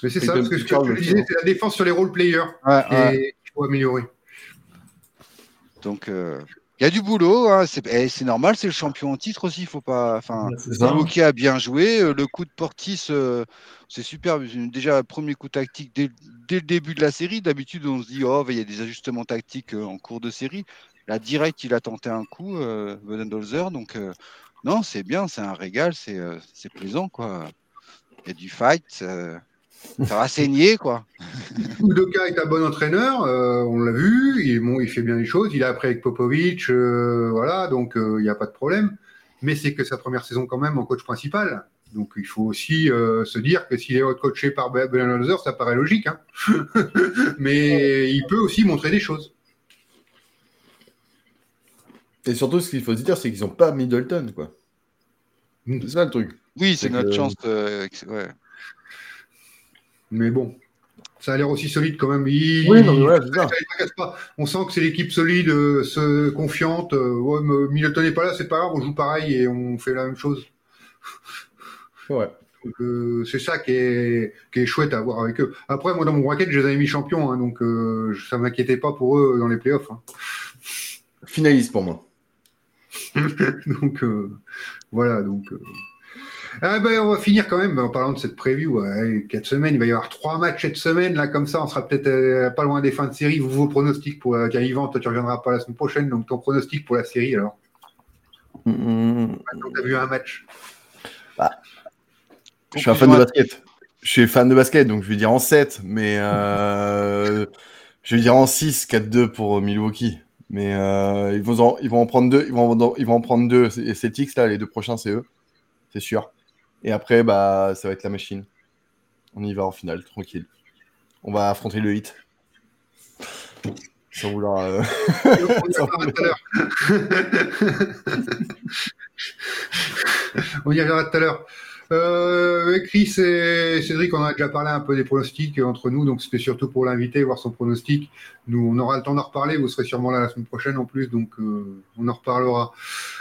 Mais c'est ça, parce que ce que je disais, c'est la défense sur les role players ouais, qu'il faut améliorer. Donc, euh, il y a du boulot, hein, eh, c'est normal, c'est le champion en titre aussi, il faut pas. Enfin, qui a bien joué, euh, le coup de Portis, euh, c'est super. Déjà, premier coup tactique dès, le début de la série. D'habitude, on se dit, oh, il y a des ajustements tactiques euh, en cours de série. Là, direct, il a tenté un coup, euh, donc non, c'est bien, c'est un régal, c'est plaisant, quoi. Il y a du fight. Ça va saigner, quoi. Udoka est un bon entraîneur, euh, on l'a vu, il, bon, il fait bien les choses, il a appris avec Popovic, euh, voilà, donc euh, il n'y a pas de problème. Mais c'est que sa première saison quand même en coach principal. Donc il faut aussi se dire que s'il est coaché par Budenholzer, ça paraît logique. Hein. [laughs] Mais il peut aussi montrer des choses. Et surtout, ce qu'il faut se dire, c'est qu'ils n'ont pas Middleton, quoi. Mm. C'est ça le truc. Oui, c'est notre chance. Ouais. Mais bon, ça a l'air aussi solide quand même. oui, On sent que c'est l'équipe solide, euh, confiante. Euh, ouais, Middleton n'est pas là, c'est pas grave, on joue pareil et on fait la même chose. Ouais. Euh, c'est ça qui est, qui est chouette à voir avec eux. Après, moi, dans mon bracket, je les avais mis champions, hein, donc ça ne m'inquiétait pas pour eux dans les playoffs. Hein. Finaliste pour moi. [laughs] donc, voilà. Donc, ah ben, on va finir quand même en parlant de cette preview. quatre semaines, il va y avoir trois matchs cette semaine. Là, comme ça, on sera peut-être euh, pas loin des fins de série. Vous, vos pronostics pour euh, Yvan, toi, tu reviendras pas la semaine prochaine. Donc, ton pronostic pour la série, alors mmh. Tu as vu un match bah, Je suis un fan de basket. Je suis fan de basket, donc je vais dire en 7. Mais euh, Je vais dire en 6, 4-2 pour Milwaukee. Mais ils, vont en, ils vont en prendre deux. Ils vont, ils vont en prendre deux. Et Celtics, là, les deux prochains, c'est eux. C'est sûr. Et après, bah, ça va être la machine. On y va en finale, tranquille. On va affronter le hit. Sans vouloir. Euh, on y reviendra tout à l'heure. [laughs] Euh, Chris et Cédric, on a déjà parlé un peu des pronostics entre nous, donc c'était surtout pour l'inviter, voir son pronostic. Nous, on aura le temps d'en reparler, vous serez sûrement là la semaine prochaine en plus, donc euh, on en reparlera.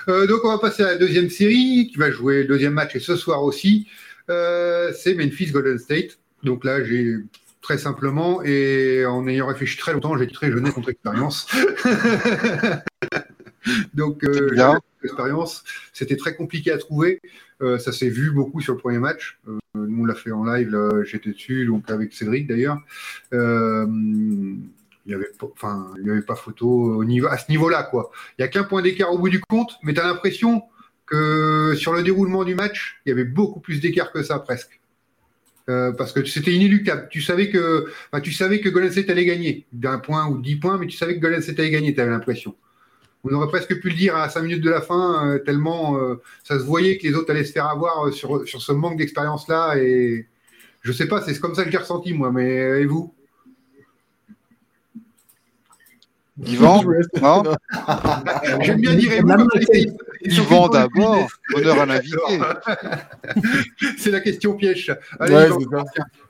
Euh, donc on va passer à la deuxième série, qui va jouer le deuxième match et ce soir aussi. c'est Memphis Golden State. Donc là, j'ai très simplement, et en ayant réfléchi très longtemps, j'ai très jeunesse contre expérience. [laughs] [laughs] Donc, euh, expérience, c'était très compliqué à trouver. Euh, ça s'est vu beaucoup sur le premier match. Euh, nous, on l'a fait en live, j'étais dessus, donc avec Cédric d'ailleurs. Euh, il n'y avait, enfin, il avait pas photo au niveau, à ce niveau-là. quoi. Il n'y a qu'un point d'écart au bout du compte, mais tu as l'impression que sur le déroulement du match, il y avait beaucoup plus d'écart que ça presque. Euh, parce que c'était inéluctable. Tu savais que, tu savais que Golden State allait gagner d'un point ou dix points, mais tu savais que Golden State allait gagner, tu avais l'impression. On aurait presque pu le dire à cinq minutes de la fin, euh, tellement euh, ça se voyait que les autres allaient se faire avoir sur, sur ce manque d'expérience-là. Et je sais pas, c'est comme ça que j'ai ressenti, moi, mais et vous? Yvan [laughs] Non? [laughs] J'aime bien dire Yvan d'abord, honneur à l'invité. [laughs] c'est la question piège. Allez,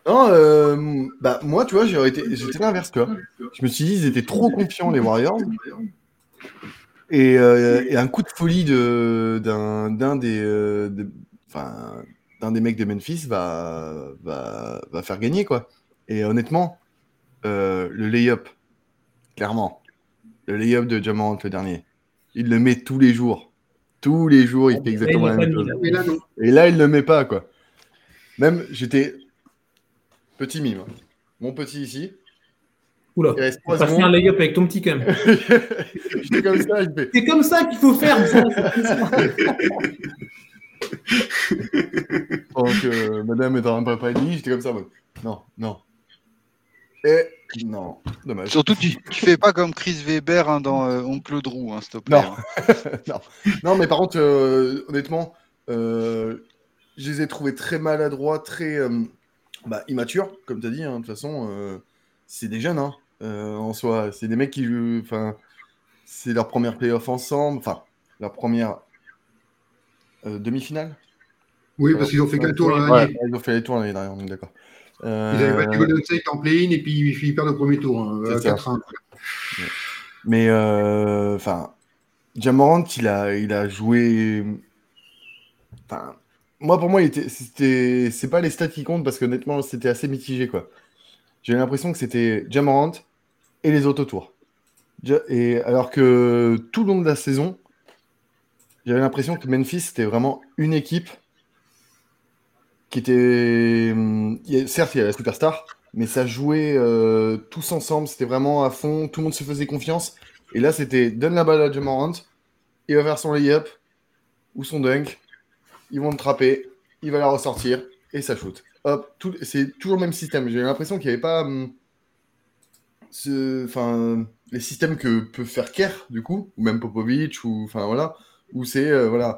non, euh, bah, moi, tu vois, j'ai été, j'étais l'inverse, quoi. Je me suis dit, ils étaient trop confiants, les Warriors. Et, euh, et un coup de folie de, d'un, d'un des, euh, d'un des mecs de Memphis va, va, va faire gagner, quoi. Et honnêtement, le lay-up, clairement, le lay-up de Jamorant le dernier. Il le met tous les jours. Tous les jours, il fait exactement la même chose. Et là, il ne le met pas, quoi. Même, j'étais petit mime. Hein. Mon petit ici. Oula, tu faire un lay-up avec ton petit cam. [laughs] j'étais comme ça. C'est comme ça qu'il faut faire. [laughs] Donc, euh, madame est en train de préparer j'étais comme ça. Non, non. Et non, dommage. Surtout, tu, tu fais pas comme Chris Weber hein, dans euh, Oncle Drew, hein, s'il te plaît. Non. [laughs] non. non. mais par contre, euh, honnêtement, euh, je les ai trouvés très maladroits, très bah, immatures, comme tu as dit. Hein, de toute façon, c'est des jeunes hein, en soi. C'est des mecs qui jouent. Enfin, c'est leur première playoff ensemble. Enfin, leur première demi-finale. Oui, parce qu'ils ont fait qu'un tour l'année dernière. ils ont fait les tours l'année dernière, on est d'accord. Ils avaient battu Golden State en play-in et puis ils perdent au premier tour, hein, 4 Mais euh, enfin, Jamorant, il a, il a joué. Enfin, moi pour moi, c'était, c'est pas les stats qui comptent parce que honnêtement, c'était assez mitigé quoi. J'ai l'impression que c'était Jamorant et les autres autour. Et alors que tout le long de la saison, j'avais l'impression que Memphis c'était vraiment une équipe qui était. Hum, certes, il y a la superstar, mais ça jouait euh, tous ensemble. C'était vraiment à fond. Tout le monde se faisait confiance. Et là, c'était donne la balle à Jamorant. Il va faire son lay-up ou son dunk. Ils vont le trapper. Il va la ressortir et ça shoot. Hop, c'est toujours le même système. J'ai l'impression qu'il n'y avait pas. Hum, enfin, les systèmes que peut faire Kerr, du coup, ou même Popovic, ou enfin voilà, où c'est euh,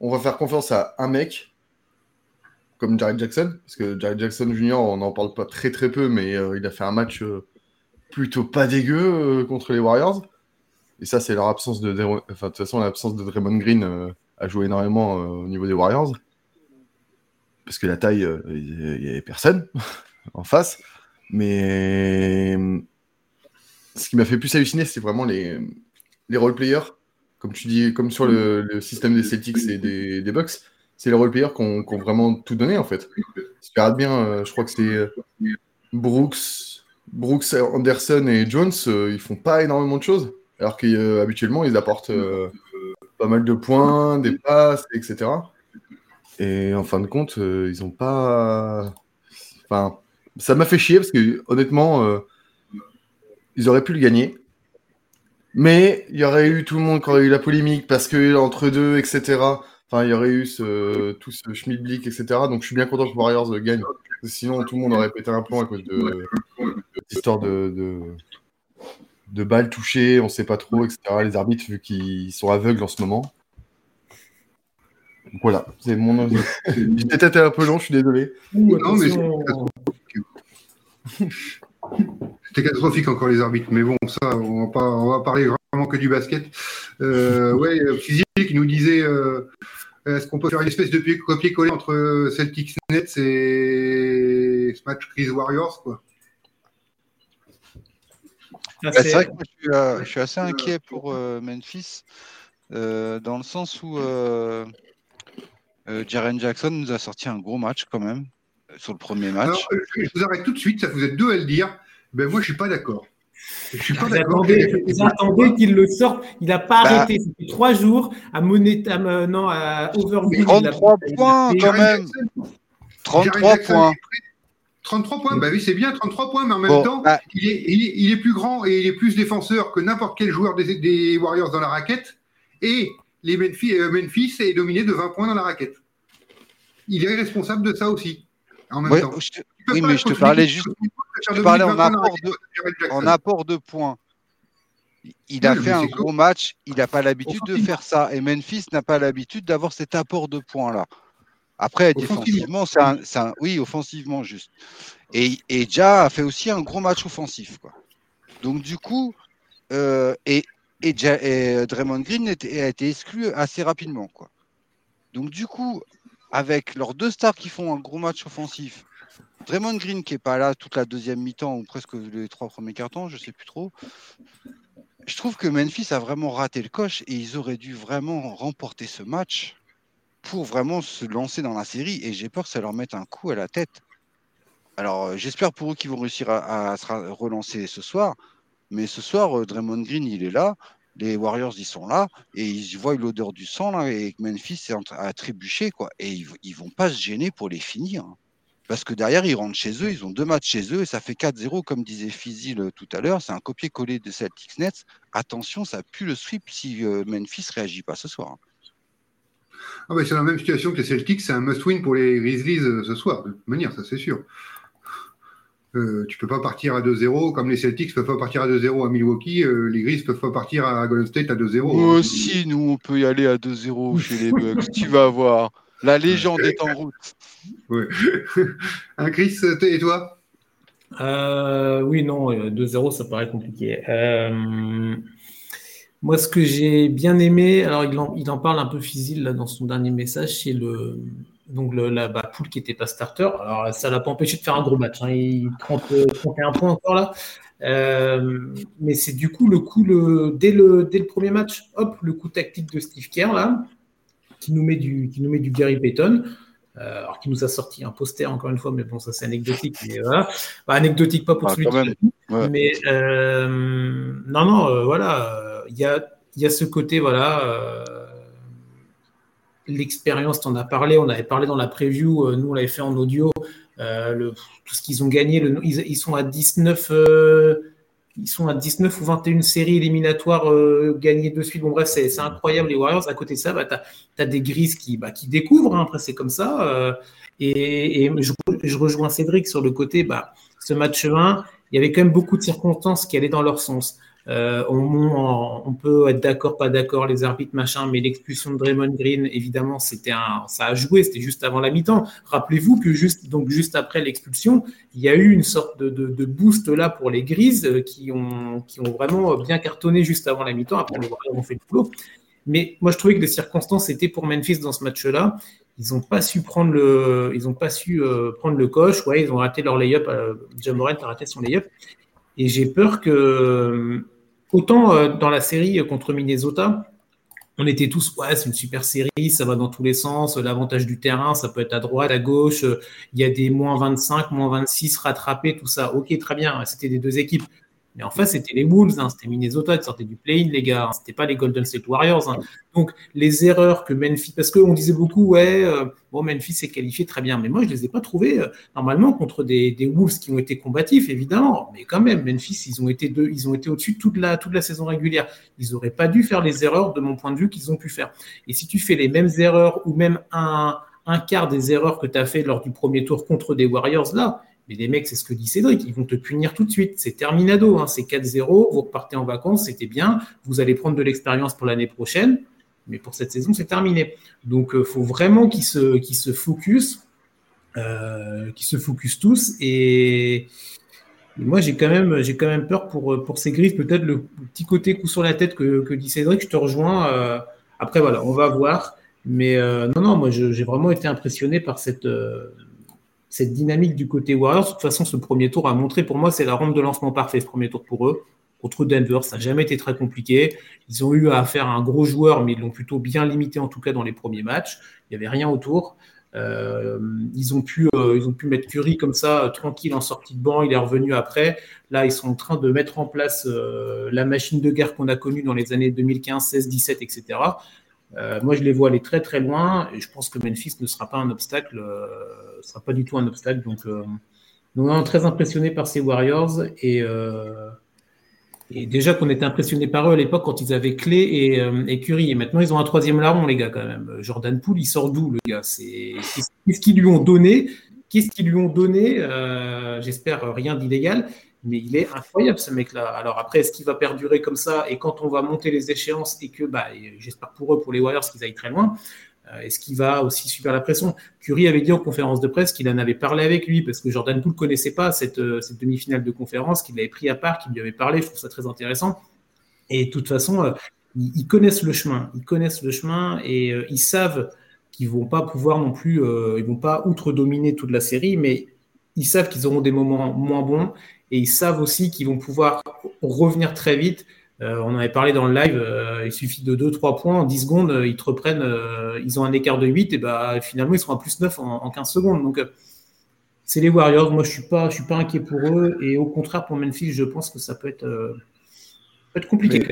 on va faire confiance à un mec comme Jared Jackson, parce que Jared Jackson Jr., on n'en parle pas très très peu, mais euh, il a fait un match euh, plutôt pas dégueu contre les Warriors. Et ça, c'est leur absence de. Enfin, de toute façon, l'absence de Draymond Green a joué énormément au niveau des Warriors. Parce que la taille, il n'y avait personne [laughs] en face. Mais ce qui m'a fait plus halluciner, c'est vraiment les, les role-players. Comme tu dis, comme sur le, système des Celtics et des, des Bucks c'est les role-players qui ont, vraiment tout donné, en fait. Si tu regardes bien, euh, je crois que c'est euh, Brooks, Brooks, Anderson et Jones, euh, ils font pas énormément de choses, alors qu'habituellement, ils apportent pas mal de points, des passes, etc. Et en fin de compte, ils ont pas. Enfin, ça m'a fait chier parce que honnêtement, ils auraient pu le gagner. Mais il y aurait eu tout le monde qui aurait eu la polémique parce que entre deux, etc. Enfin, il y aurait eu ce, tout ce Schmidblick, etc. Donc, je suis bien content que Warriors gagne. Sinon, tout le monde aurait pété un plan à cause de, l'histoire de, de balles touchées, on ne sait pas trop, etc. Les arbitres, vu qu'ils sont aveugles en ce moment. voilà, c'est mon avis. J'ai peut-être un peu long, je suis désolé. non, mais c'était catastrophique encore les arbitres. Mais bon, ça, on va, pas, on va parler vraiment que du basket. Euh, ouais, Physique nous disait euh, est-ce qu'on peut faire une espèce de copier-coller entre Celtics Nets et ce match Chris Warriors quoi? Bah, c'est vrai que euh, je suis, assez inquiet pour euh, Memphis, euh, dans le sens où Jaren Jackson nous a sorti un gros match quand même, sur le premier match. Alors, je vous arrête tout de suite, ça vous êtes deux à le dire. Ben, moi, je ne suis pas d'accord. Je suis pas d'accord. Vous attendez qu'il le sorte. Il n'a pas bah, arrêté. C'était trois jours à Monetam, non, à Overview. 33 points quand même. 33 points. 33 points, bah oui, c'est bien, 33 points, mais en même temps, bah- il, est, il, est, plus grand et il est plus défenseur que n'importe quel joueur des, Warriors dans la raquette. Et les Memphis, euh, Memphis, est dominé de 20 points dans la raquette. Il est responsable de ça aussi. En même temps. oui, mais je te parlais juste. Je te parlais en apport, de, en apport de points. Il a fait un gros match, il n'a pas l'habitude de faire ça. Et Memphis n'a pas l'habitude d'avoir cet apport de points-là. Après, défensivement, c'est un, Oui, offensivement, juste. Et, et Ja a fait aussi un gros match offensif. Quoi. Donc, du coup, euh, et, et, et, Draymond Green a été exclu assez rapidement. Quoi. Donc, du coup, avec leurs deux stars qui font un gros match offensif, Draymond Green qui n'est pas là toute la deuxième mi-temps ou presque les trois premiers cartons, je ne sais plus trop. Je trouve que Memphis a vraiment raté le coche et ils auraient dû vraiment remporter ce match pour vraiment se lancer dans la série et j'ai peur que ça leur mette un coup à la tête. Alors euh, j'espère pour eux qu'ils vont réussir à, se relancer ce soir, mais ce soir euh, Draymond Green il est là, les Warriors ils sont là et ils voient l'odeur du sang là et Memphis est à trébucher quoi et ils, ils vont pas se gêner pour les finir. Hein. Parce que derrière, ils rentrent chez eux, ils ont deux matchs chez eux et ça fait 4-0, comme disait Fizil euh, tout à l'heure. C'est un copier-coller de Celtics Nets. Attention, ça pue le sweep si Memphis réagit pas ce soir. Ah bah, c'est la même situation que les Celtics, c'est un must-win pour les Grizzlies euh, ce soir, de toute manière, ça c'est sûr. Euh, tu peux pas partir à 2-0 comme les Celtics peuvent pas partir à 2-0 à Milwaukee, euh, les Grizzlies peuvent pas partir à Golden State à 2-0. Nous aussi, nous on peut y aller à 2-0 chez les [laughs] Bucks, tu vas voir. La légende est en route. Ouais. Un [laughs] Chris, et toi? Oui, non, 2-0 ça paraît compliqué. Moi, ce que j'ai bien aimé, alors il en, parle un peu physique là, dans son dernier message, c'est le, donc la bah, poule qui n'était pas starter. Alors ça l'a pas empêché de faire un gros match. Hein. Il 30, 31 points encore là. Euh, mais c'est du coup le coup le, dès, le, dès le premier match, hop, le coup tactique de Steve Kerr là, qui nous met du, qui nous met du Gary Payton. Euh, alors qui nous a sorti un poster encore une fois, mais bon, ça c'est anecdotique. Mais voilà. Bah, anecdotique pas pour ah, celui Mais euh, non, non, voilà il y a, ce côté, voilà, euh, l'expérience, tu en as parlé, on avait parlé dans la preview, euh, nous on l'avait fait en audio, euh, le, tout ce qu'ils ont gagné, le, ils, sont à 19 ils sont à 19 ou 21 séries éliminatoires gagnées de suite. Bon, bref, c'est incroyable, les Warriors. À côté de ça, bah, tu as, des Grises qui, bah, qui découvrent. Hein, après, c'est comme ça. et, je, rejoins Cédric sur le côté, bah, ce match 1, il y avait quand même beaucoup de circonstances qui allaient dans leur sens. Euh, on, peut être d'accord, pas d'accord, les arbitres, machin, mais l'expulsion de Draymond Green, évidemment, c'était un, ça a joué, c'était juste avant la mi-temps. Rappelez-vous que juste, donc juste après l'expulsion, il y a eu une sorte de, boost là pour les Grises euh, qui ont, qui ont vraiment bien cartonné juste avant la mi-temps. Après, ont fait le boulot. Mais moi, je trouvais que les circonstances étaient pour Memphis dans ce match-là. Ils n'ont pas su prendre le, ils ont pas su euh, prendre le coche. Ouais, ils ont raté leur lay-up. Euh, John a raté son lay-up. Et j'ai peur que Autant euh, dans la série contre Minnesota, on était tous, ouais, c'est une super série, ça va dans tous les sens, l'avantage du terrain, ça peut être à droite, à gauche, il y a des moins 25, moins 26 rattrapés, tout ça. Ok, très bien, c'était des deux équipes. Mais en fait, c'était les Wolves, hein, c'était Minnesota qui sortait du play-in, les gars. Hein, c'était pas les Golden State Warriors. Hein. Donc, les erreurs que Memphis, parce qu'on disait beaucoup, ouais, euh, bon, Memphis s'est qualifié très bien. Mais moi, je les ai pas trouvés, euh, normalement, contre des, des, Wolves qui ont été combatifs, évidemment. Mais quand même, Memphis, ils ont été deux, ils ont été au-dessus toute la, toute la saison régulière. Ils auraient pas dû faire les erreurs, de mon point de vue, qu'ils ont pu faire. Et si tu fais les mêmes erreurs ou même un, un quart des erreurs que tu as fait lors du premier tour contre des Warriors, là, Mais les mecs, c'est ce que dit Cédric, ils vont te punir tout de suite. C'est terminado, hein. c'est 4-0, vous repartez en vacances, c'était bien, vous allez prendre de l'expérience pour l'année prochaine, mais pour cette saison, c'est terminé. Donc, il faut vraiment qu'ils se, se focus, qu'ils se focus tous. Et, moi, j'ai quand même, quand même peur pour, pour ces griffes. Peut-être le petit côté coup sur la tête que, que dit Cédric, je te rejoins. après, voilà, on va voir. Mais euh, non, non, moi j'ai vraiment été impressionné par cette, euh, cette dynamique du côté Warriors. De toute façon, ce premier tour a montré pour moi, c'est la rampe de lancement parfait, ce premier tour pour eux. Contre Denver, ça n'a jamais été très compliqué. Ils ont eu à faire un gros joueur, mais ils l'ont plutôt bien limité, en tout cas dans les premiers matchs. Il n'y avait rien autour. Euh, ils, ont pu, ils ont pu mettre Curry comme ça, tranquille en sortie de banc. Il est revenu après. Là, ils sont en train de mettre en place la machine de guerre qu'on a connue dans les années 2015, 16, 17, etc. Euh, moi, je les vois aller très très loin et je pense que Memphis ne sera pas un obstacle, ne euh, sera pas du tout un obstacle. Donc, euh, nous, est très impressionné par ces Warriors et, et déjà qu'on était impressionné par eux à l'époque quand ils avaient Clé et, et, Curry. Et maintenant, ils ont un troisième larron, les gars, quand même. Jordan Poole, il sort d'où, le gars? Qu'est-ce qu'ils lui ont donné? Qu'est-ce qu'ils lui ont donné? J'espère rien d'illégal mais il est incroyable ce mec-là. Alors après, est-ce qu'il va perdurer comme ça? Et quand on va monter les échéances et que, bah, j'espère pour eux, pour les Warriors, qu'ils aillent très loin, euh, est-ce qu'il va aussi subir la pression Curry avait dit en conférence de presse qu'il en avait parlé avec lui parce que Jordan Poole ne connaissait pas cette, euh, cette demi-finale de conférence, qu'il avait pris à part, qu'il lui avait parlé. Je trouve ça très intéressant. Et de toute façon, euh, ils, connaissent le chemin. Ils connaissent le chemin et ils savent qu'ils vont pas pouvoir non plus, ils vont pas outre-dominer toute la série, mais ils savent qu'ils auront des moments moins bons et ils savent aussi qu'ils vont pouvoir revenir très vite. Euh, on en avait parlé dans le live, euh, il suffit de 2-3 points, en 10 secondes, euh, ils te reprennent, ils ont un écart de 8, et bah, finalement ils sont à plus 9 en, 15 secondes. Donc c'est les Warriors, moi je ne suis, pas, je suis pas inquiet pour eux, et au contraire pour Memphis, je pense que ça peut être, peut être compliqué.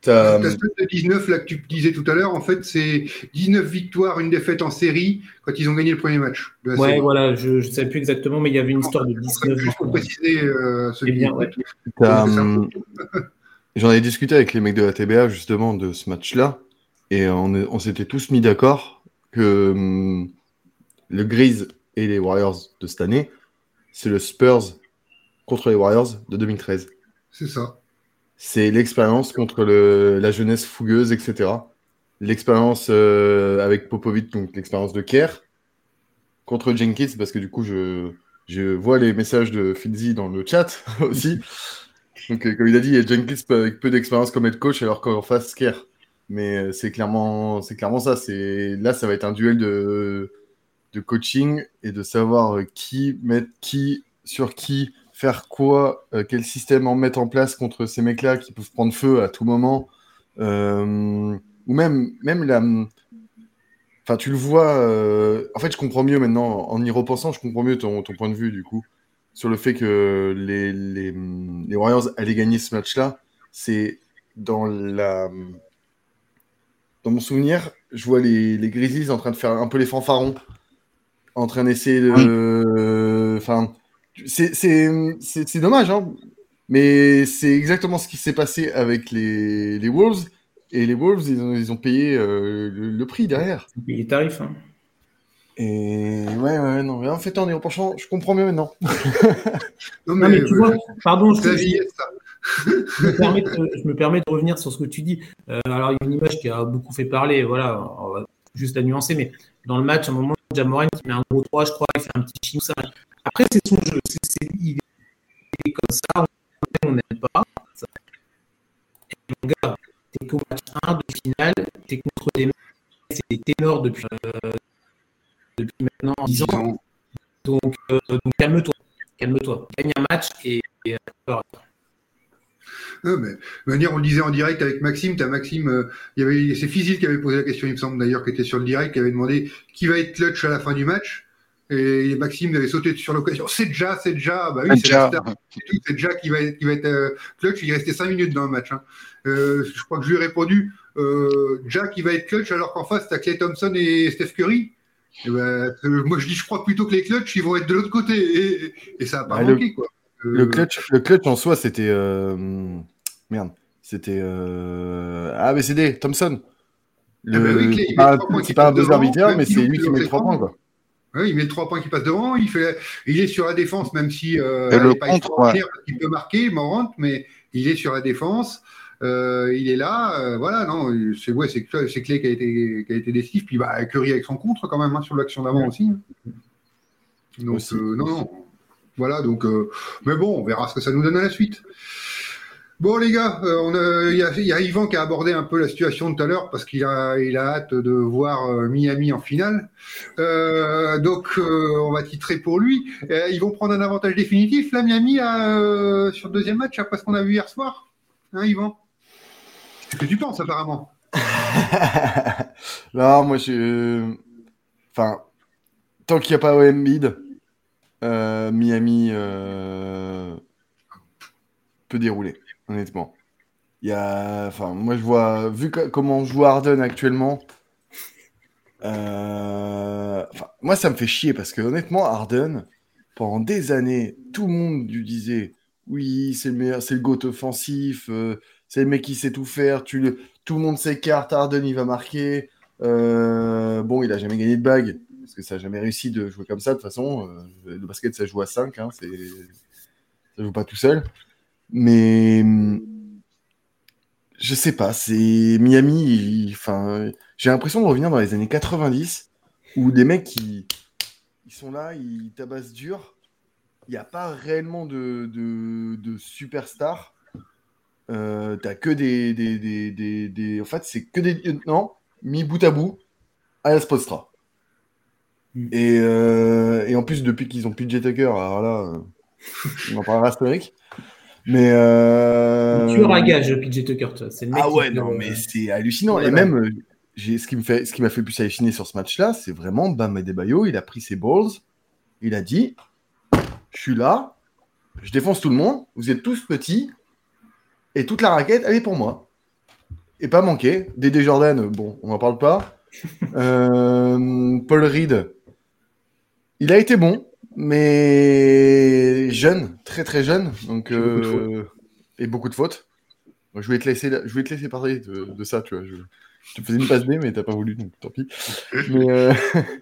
Ta de 19 là que tu disais tout à l'heure, en fait, c'est 19 victoires, une défaite en série quand ils ont gagné le premier match. ouais, voilà, je ne sais plus exactement, mais il y avait une histoire de 19. Juste pour préciser euh, ce bien, hum, [laughs] J'en ai discuté avec les mecs de la TBA justement de ce match-là, et on, on s'était tous mis d'accord que hum, le Grise et les Warriors de cette année, c'est le Spurs contre les Warriors de 2013. C'est ça. C'est l'expérience contre le, la jeunesse fougueuse, etc. L'expérience euh, avec Popovic, donc l'expérience de Kerr, contre Jenkins, parce que du coup, je, je vois les messages de Filzi dans le chat [laughs] aussi. Donc, euh, comme il a dit, il y a Jenkins avec peu d'expérience comme head coach, alors qu'en face, Kerr. Mais euh, c'est clairement, clairement ça. Là, ça va être un duel de, coaching et de savoir qui mettre qui sur qui faire quoi, euh, quel système en mettre en place contre ces mecs-là qui peuvent prendre feu à tout moment, euh, ou même, même la. Enfin, tu le vois. Euh, en fait, je comprends mieux maintenant, en y repensant, je comprends mieux ton point de vue, du coup, sur le fait que les, les, les Warriors allaient gagner ce match-là. C'est dans la. Dans mon souvenir, je vois les, les Grizzlies en train de faire un peu les fanfarons, en train d'essayer de. Enfin c'est dommage, hein, mais c'est exactement ce qui s'est passé avec les, les, Wolves. Et les Wolves, ils ont, ils ont payé euh, le, prix derrière. Ils ont payé les tarifs. Hein. Et ouais, ouais, non. Mais en fait, en penchant, je comprends mieux maintenant. [laughs] non, mais, tu vois, pardon, je, je, me permets de, je, me permets de, revenir sur ce que tu dis. Euh, alors, il y a une image qui a beaucoup fait parler, voilà, juste à nuancer, mais dans le match, à un moment, Jamoran qui met un gros 3, je crois, il fait un petit chien, ça. Après, c'est son jeu. C'est, il est comme ça. On n'aime pas. Ça. Et mon gars, t'es qu'au match 1 de finale. T'es contre des mecs. C'est des ténors depuis, euh, depuis maintenant 10 ans. Donc, euh, donc calme-toi. Calme-toi. Gagne un match et. et euh, non, mais, de manière, on le disait en direct avec Maxime. T'as Maxime, euh, il y avait, c'est Fizil qui avait posé la question, il me semble d'ailleurs, qui était sur le direct, qui avait demandé qui va être clutch à la fin du match. Et Maxime avait sauté sur l'occasion. C'est déjà, c'est déjà. Bah oui, c'est déjà qui va être, qui va être euh, clutch. Il restait 5 minutes dans le match. Hein. Euh, je crois que je lui ai répondu euh, Jack, il va être clutch alors qu'en face, tu as Clay Thompson et Steph Curry. Et ben, euh, moi, je dis, je crois plutôt que les clutch, ils vont être de l'autre côté. Et, et, ça n'a pas manqué. Le, quoi. le, clutch, le clutch en soi, c'était. Merde. C'était. ABCD, Thompson. Le... Ah bah oui, c'est pas, pas un buzzer mais c'est lui qui met 3 points. Quoi. il met trois points qui passent devant. Il, fait, il est sur la défense, même si euh, le pas il peut marquer, Morant, mais il est sur la défense. Euh, il est là, euh, voilà, non, c'est ouais, c'est Clé qui a été qui a été décisif, puis bah, Curry avec son contre quand même hein, sur l'action d'avant aussi. Donc euh, non, non, voilà, donc mais bon, on verra ce que ça nous donne à la suite. Bon les gars, il y, a Yvan qui a abordé un peu la situation tout à l'heure parce qu'il a, il a hâte de voir Miami en finale. donc on va titrer pour lui. ils vont prendre un avantage définitif là Miami sur le deuxième match après ce qu'on a vu hier soir, hein Yvan que tu penses, apparemment. [laughs] non, moi, je. Enfin, tant qu'il n'y a pas OM euh, Miami euh, peut dérouler, honnêtement. Il y a. Enfin, moi, je vois. Vu comment joue Harden actuellement. Euh, moi, ça me fait chier parce que, honnêtement, Harden, pendant des années, tout le monde lui disait oui, c'est le meilleur, c'est le GOAT offensif. C'est le mec qui sait tout faire. Tout le monde s'écarte. Harden, il va marquer. Euh, bon, il a jamais gagné de bague. Parce que ça n'a jamais réussi de jouer comme ça. De toute façon, euh, le basket, ça joue à 5. Hein, c'est... Ça joue pas tout seul. Mais je sais pas. C'est Miami. J'ai l'impression de revenir dans les années 90 où des mecs qui ils sont là, ils tabassent dur. Il n'y a pas réellement de, de, de superstars. Euh, t'as que des, des, des, des, En fait, c'est que des. Non, mis bout à bout à la Spostra. Mm. Et, euh, et, en plus, depuis qu'ils ont plus de Jet alors là, euh, on en parlera historique. Mais. Euh... Tu à gage, PJ Tucker, c'est Ah ouais, non, mais c'est hallucinant. Et même, ce qui me fait, ce qui m'a fait plus halluciner sur ce match-là, c'est vraiment Bam Adebayo. Il a pris ses balls, il a dit, je suis là, je défonce tout le monde. Vous êtes tous petits, et toute la raquette, elle est pour moi. Et pas manqué. Dédé Jordan, bon, on n'en parle pas. [laughs] Euh, Paul Reed, il a été bon, mais jeune, très très jeune. Donc, euh, et beaucoup de fautes. je, vais te laisser, je te laisser parler de, ça, tu vois. Je, te faisais une passe B, mais t'as pas voulu, donc tant pis. Mais, euh,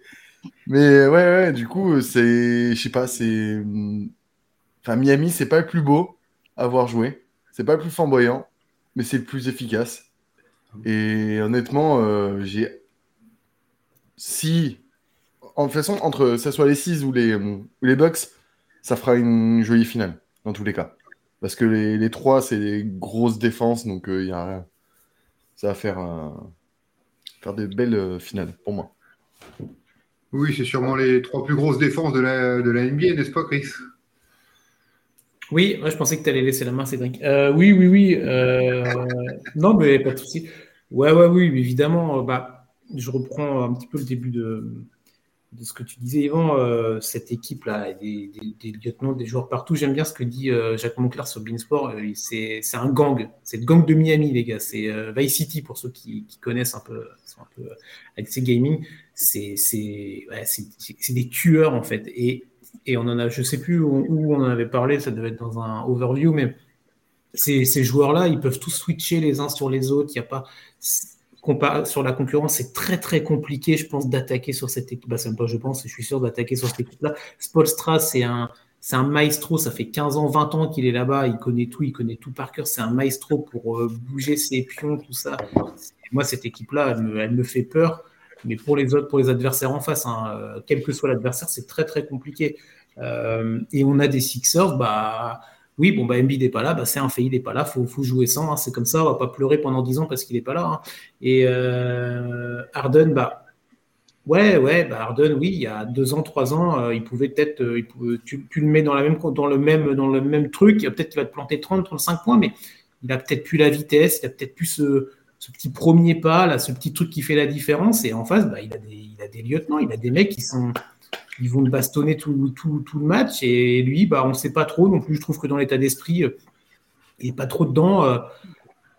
[laughs] mais ouais, ouais, du coup, c'est. Je sais pas, c'est. Enfin, Miami, c'est pas le plus beau à avoir joué. C'est pas le plus flamboyant, mais c'est le plus efficace. Et honnêtement, euh, j'ai. Si. En façon, entre ça soit les 6 ou les, les Bucks, ça fera une jolie finale, dans tous les cas. Parce que les, les 3, c'est des grosses défenses, donc il euh, a rien. Ça va faire, euh, faire des belles finales, pour moi. Oui, c'est sûrement les trois plus grosses défenses de la, de la NBA, n'est-ce pas, Chris? Oui, je pensais que tu allais laisser la main, Cédric. Euh, oui, oui, oui. Euh, non, mais pas de souci. Ouais, ouais, oui, évidemment. Euh, bah, je reprends un petit peu le début de, ce que tu disais, Yvan. cette équipe-là, des, des, lieutenants, des joueurs partout. J'aime bien ce que dit Jacques Moncler sur Beansport. c'est un gang. C'est le gang de Miami, les gars. C'est Vice City, pour ceux qui, connaissent un peu, un peu gaming. C'est ouais, des tueurs, en fait. Et et on en a, je sais plus où, on en avait parlé, ça devait être dans un overview, mais ces, joueurs-là, ils peuvent tous switcher les uns sur les autres. Il n'y a pas sur la concurrence, c'est très très compliqué, je pense, d'attaquer sur cette équipe. Bah, je pense, je suis sûr d'attaquer sur cette équipe-là. Spolstra, c'est un, c'est un maestro, ça fait 15 ans, 20 ans qu'il est là-bas, il connaît tout, il connaît tout par cœur. C'est un maestro pour euh, bouger ses pions, tout ça. Moi, cette équipe-là, elle me fait peur mais pour les autres, pour les adversaires en face, hein, euh, quel que soit l'adversaire, c'est très très compliqué. Euh, et on a des Sixers, bah oui, bon, bah Embiid n'est pas là, bah, c'est un fait, il n'est pas là, faut, faut jouer sans, hein, c'est comme ça, on va pas pleurer pendant 10 ans parce qu'il n'est pas là. Hein. Et euh, Harden, bah ouais, ouais, bah Harden, oui, il y a 2 ans, 3 ans, il pouvait peut-être, tu, le mets dans, même, dans, le même, dans le même truc, peut-être qu'il va te planter 30, 35 points, mais il a peut-être plus la vitesse, il a peut-être plus ce ce petit premier pas, là, ce petit truc qui fait la différence. Et en face, bah, il, a des, il a des lieutenants, il a des mecs qui sont, ils vont bastonner tout, tout, tout, le match. Et lui, bah, on ne sait pas trop non plus. Je trouve que dans l'état d'esprit, euh, il n'est pas trop dedans. Euh,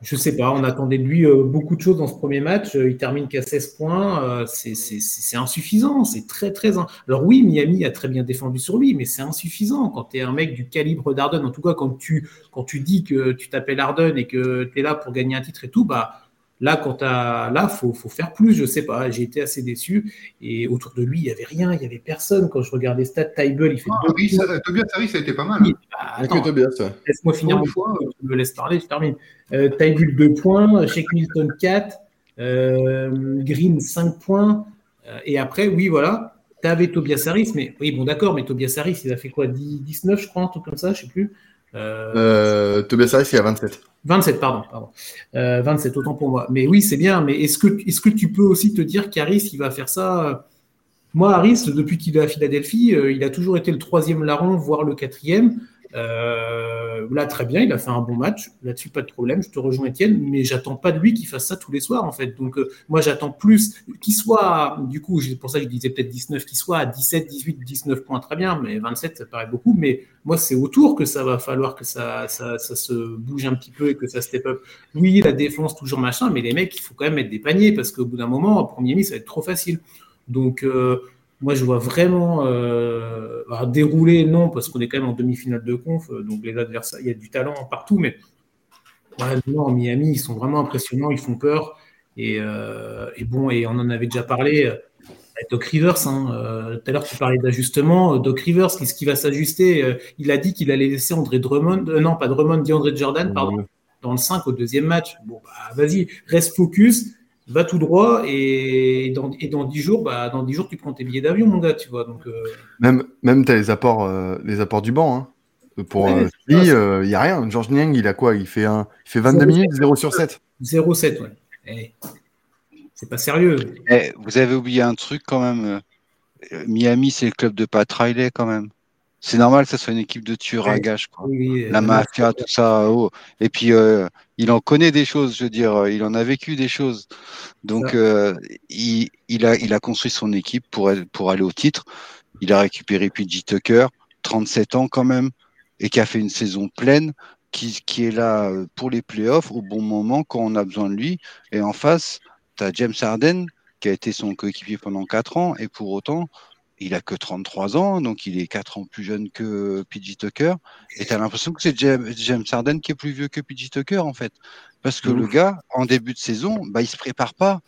je ne sais pas, on attendait de lui euh, beaucoup de choses dans ce premier match. Il termine qu'à 16 points. C'est insuffisant. C'est très, très. Alors, oui, Miami a très bien défendu sur lui, mais c'est insuffisant. Quand tu es un mec du calibre d'Arden, en tout cas, quand tu, quand tu dis que tu t'appelles Arden et que tu es là pour gagner un titre et tout, bah Là, quand as, là, faut, faut faire plus. Je sais pas. J'ai été assez déçu. Et autour de lui, il y avait rien. Il y avait personne. Quand je regarde les stats, Tybel, il fait. Ah, deux Tobias Harris, ça a été pas mal. Hein. Bah, Laisse-moi finir mon fois. Tu me laisses parler, je termine. Euh, 2 points, Shake Milton 4, euh, Green 5 points. Euh, et après, oui, voilà. Tu avais Tobias Harris, mais oui, bon, d'accord, mais Tobias Harris, il a fait quoi 19, je crois, un truc comme ça, je sais plus. Euh... Tobias Harris, il a 27. 27, pardon. pardon. 27, autant pour moi. Mais oui, c'est bien. Mais est-ce que, est que tu peux aussi te dire qu'Harris, il va faire ça Moi, Harris, depuis qu'il est à Philadelphie, il a toujours été le troisième larron, voire le quatrième. Euh, là, très bien, il a fait un bon match. Là-dessus, pas de problème. Je te rejoins, Étienne, mais j'attends pas de lui qu'il fasse ça tous les soirs, en fait. Donc, euh, moi, j'attends plus qu'il soit, du coup, c'est pour ça que je disais peut-être 19, qu'il soit à 17, 18, 19 points, très bien, mais 27, ça paraît beaucoup. Mais moi, c'est autour que ça va falloir que ça, se bouge un petit peu et que ça step up. Oui, la défense, toujours machin, mais les mecs, il faut quand même mettre des paniers parce qu'au bout d'un moment, premier mi, ça va être trop facile. Donc, euh, moi, je vois vraiment euh, dérouler, non, parce qu'on est quand même en demi-finale de conf, euh, donc les adversaires, il y a du talent partout, mais non, Miami, ils sont vraiment impressionnants, ils font peur. Et, euh, bon, et on en avait déjà parlé avec Doc Rivers. Hein, tout à l'heure, tu parlais d'ajustement. Doc Rivers, qu'est-ce qui va s'ajuster Il a dit qu'il allait laisser André Drummond, non, pas Drummond, dit André Jordan, pardon, dans le 5 au deuxième match. Bon, bah, vas-y, reste focus va tout droit et dans, et dans 10 jours, bah, dans 10 jours, tu prends tes billets d'avion, mon gars, tu vois. Donc, euh. Même, même tu as les apports, euh, les apports du banc. Hein. Pour lui, il n'y a rien. Georges Niang, il a quoi? Il fait, un, il fait 22 minutes, 0 sur 7. 0-7, ouais. Eh, c'est pas sérieux. Eh, vous avez oublié un truc quand même. Euh, Miami, c'est le club de Pat Riley quand même. C'est normal que ça soit une équipe de tueurs à gages. Quoi. la mafia, tout ça. Oh. Et puis, euh, il en connaît des choses, je veux dire. Euh, il en a vécu des choses. Donc, euh, il, il, a, il a construit son équipe pour, pour aller au titre. Il a récupéré PJ Tucker, 37 ans quand même, et qui a fait une saison pleine, qui, qui est là pour les playoffs au bon moment quand on a besoin de lui. Et en face, tu as James Harden, qui a été son coéquipier pendant 4 ans, et pour autant, il a que 33 ans, donc il est 4 ans plus jeune que PJ Tucker. Et tu as l'impression que c'est James Harden qui est plus vieux que PJ Tucker, en fait. Parce que le gars, en début de saison, bah, il se prépare pas.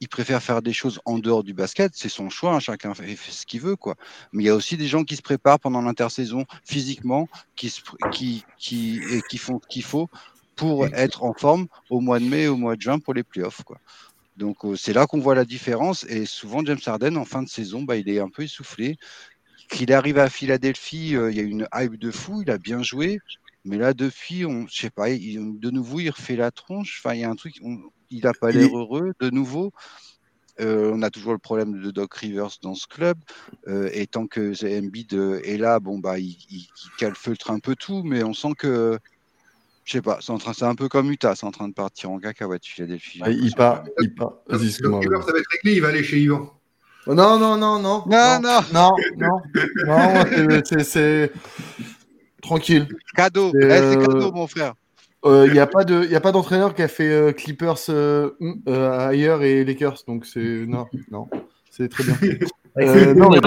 Il préfère faire des choses en dehors du basket, c'est son choix, hein, chacun fait, ce qu'il veut. quoi. Mais il y a aussi des gens qui se préparent pendant l'intersaison physiquement, qui, qui, qui, et qui font ce qu'il faut pour être en forme au mois de mai, au mois de juin pour les playoffs. Quoi. Donc euh, c'est là qu'on voit la différence. Et souvent, James Harden, en fin de saison, bah, il est un peu essoufflé. Qu'il arrive à Philadelphie, euh, il y a une hype de fou, il a bien joué. Mais là, depuis, on, je sais pas, de nouveau, il refait la tronche. Enfin, il y a un truc, il n'a pas l'air heureux. De nouveau, euh, on a toujours le problème de Doc Rivers dans ce club. et tant que Embiid est là, bon, bah, il, il, calfeutre un peu tout. Mais on sent que je sais pas, c'est, en train, c'est un peu comme Utah, c'est en train de partir en cacahuète Philadelphie. Ah, il part, il part. Vas-y, ça va être réglé, il va aller chez Yvan. Oh, non, non, non, non. Non, non. Non, non. non, c'est, c'est, tranquille. Cadeau. C'est, eh, c'est cadeau, mon frère. Il euh, n'y a, pas de, y a pas d'entraîneur qui a fait euh, Clippers euh, euh, ailleurs et Lakers, donc c'est. Non, non. C'est très bien. [laughs] c'est non, mais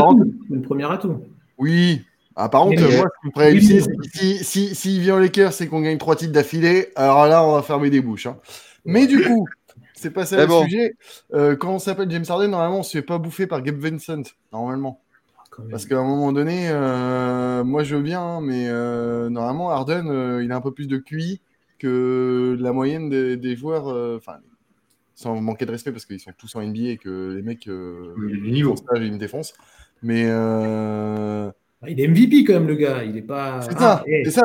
une première atout. Oui, ah, par contre, moi, ce qui me réussir, c'est si, si, si, vient les Lakers c'est qu'on gagne trois titres d'affilée, alors là, on va fermer des bouches. Hein. Mais du coup, c'est pas ça le sujet. Euh, quand on s'appelle James Harden, normalement, on se fait pas bouffer par Gabe Vincent, normalement. Parce qu'à un moment donné, euh, moi je veux bien, hein, mais euh, normalement, Harden, il a un peu plus de QI que la moyenne des, joueurs. Enfin, sans manquer de respect parce qu'ils sont tous en NBA et que les mecs, ils font ça, une défense. Mais ah, il est MVP quand même, le gars. Il est pas. C'est ça, ah, c'est ça.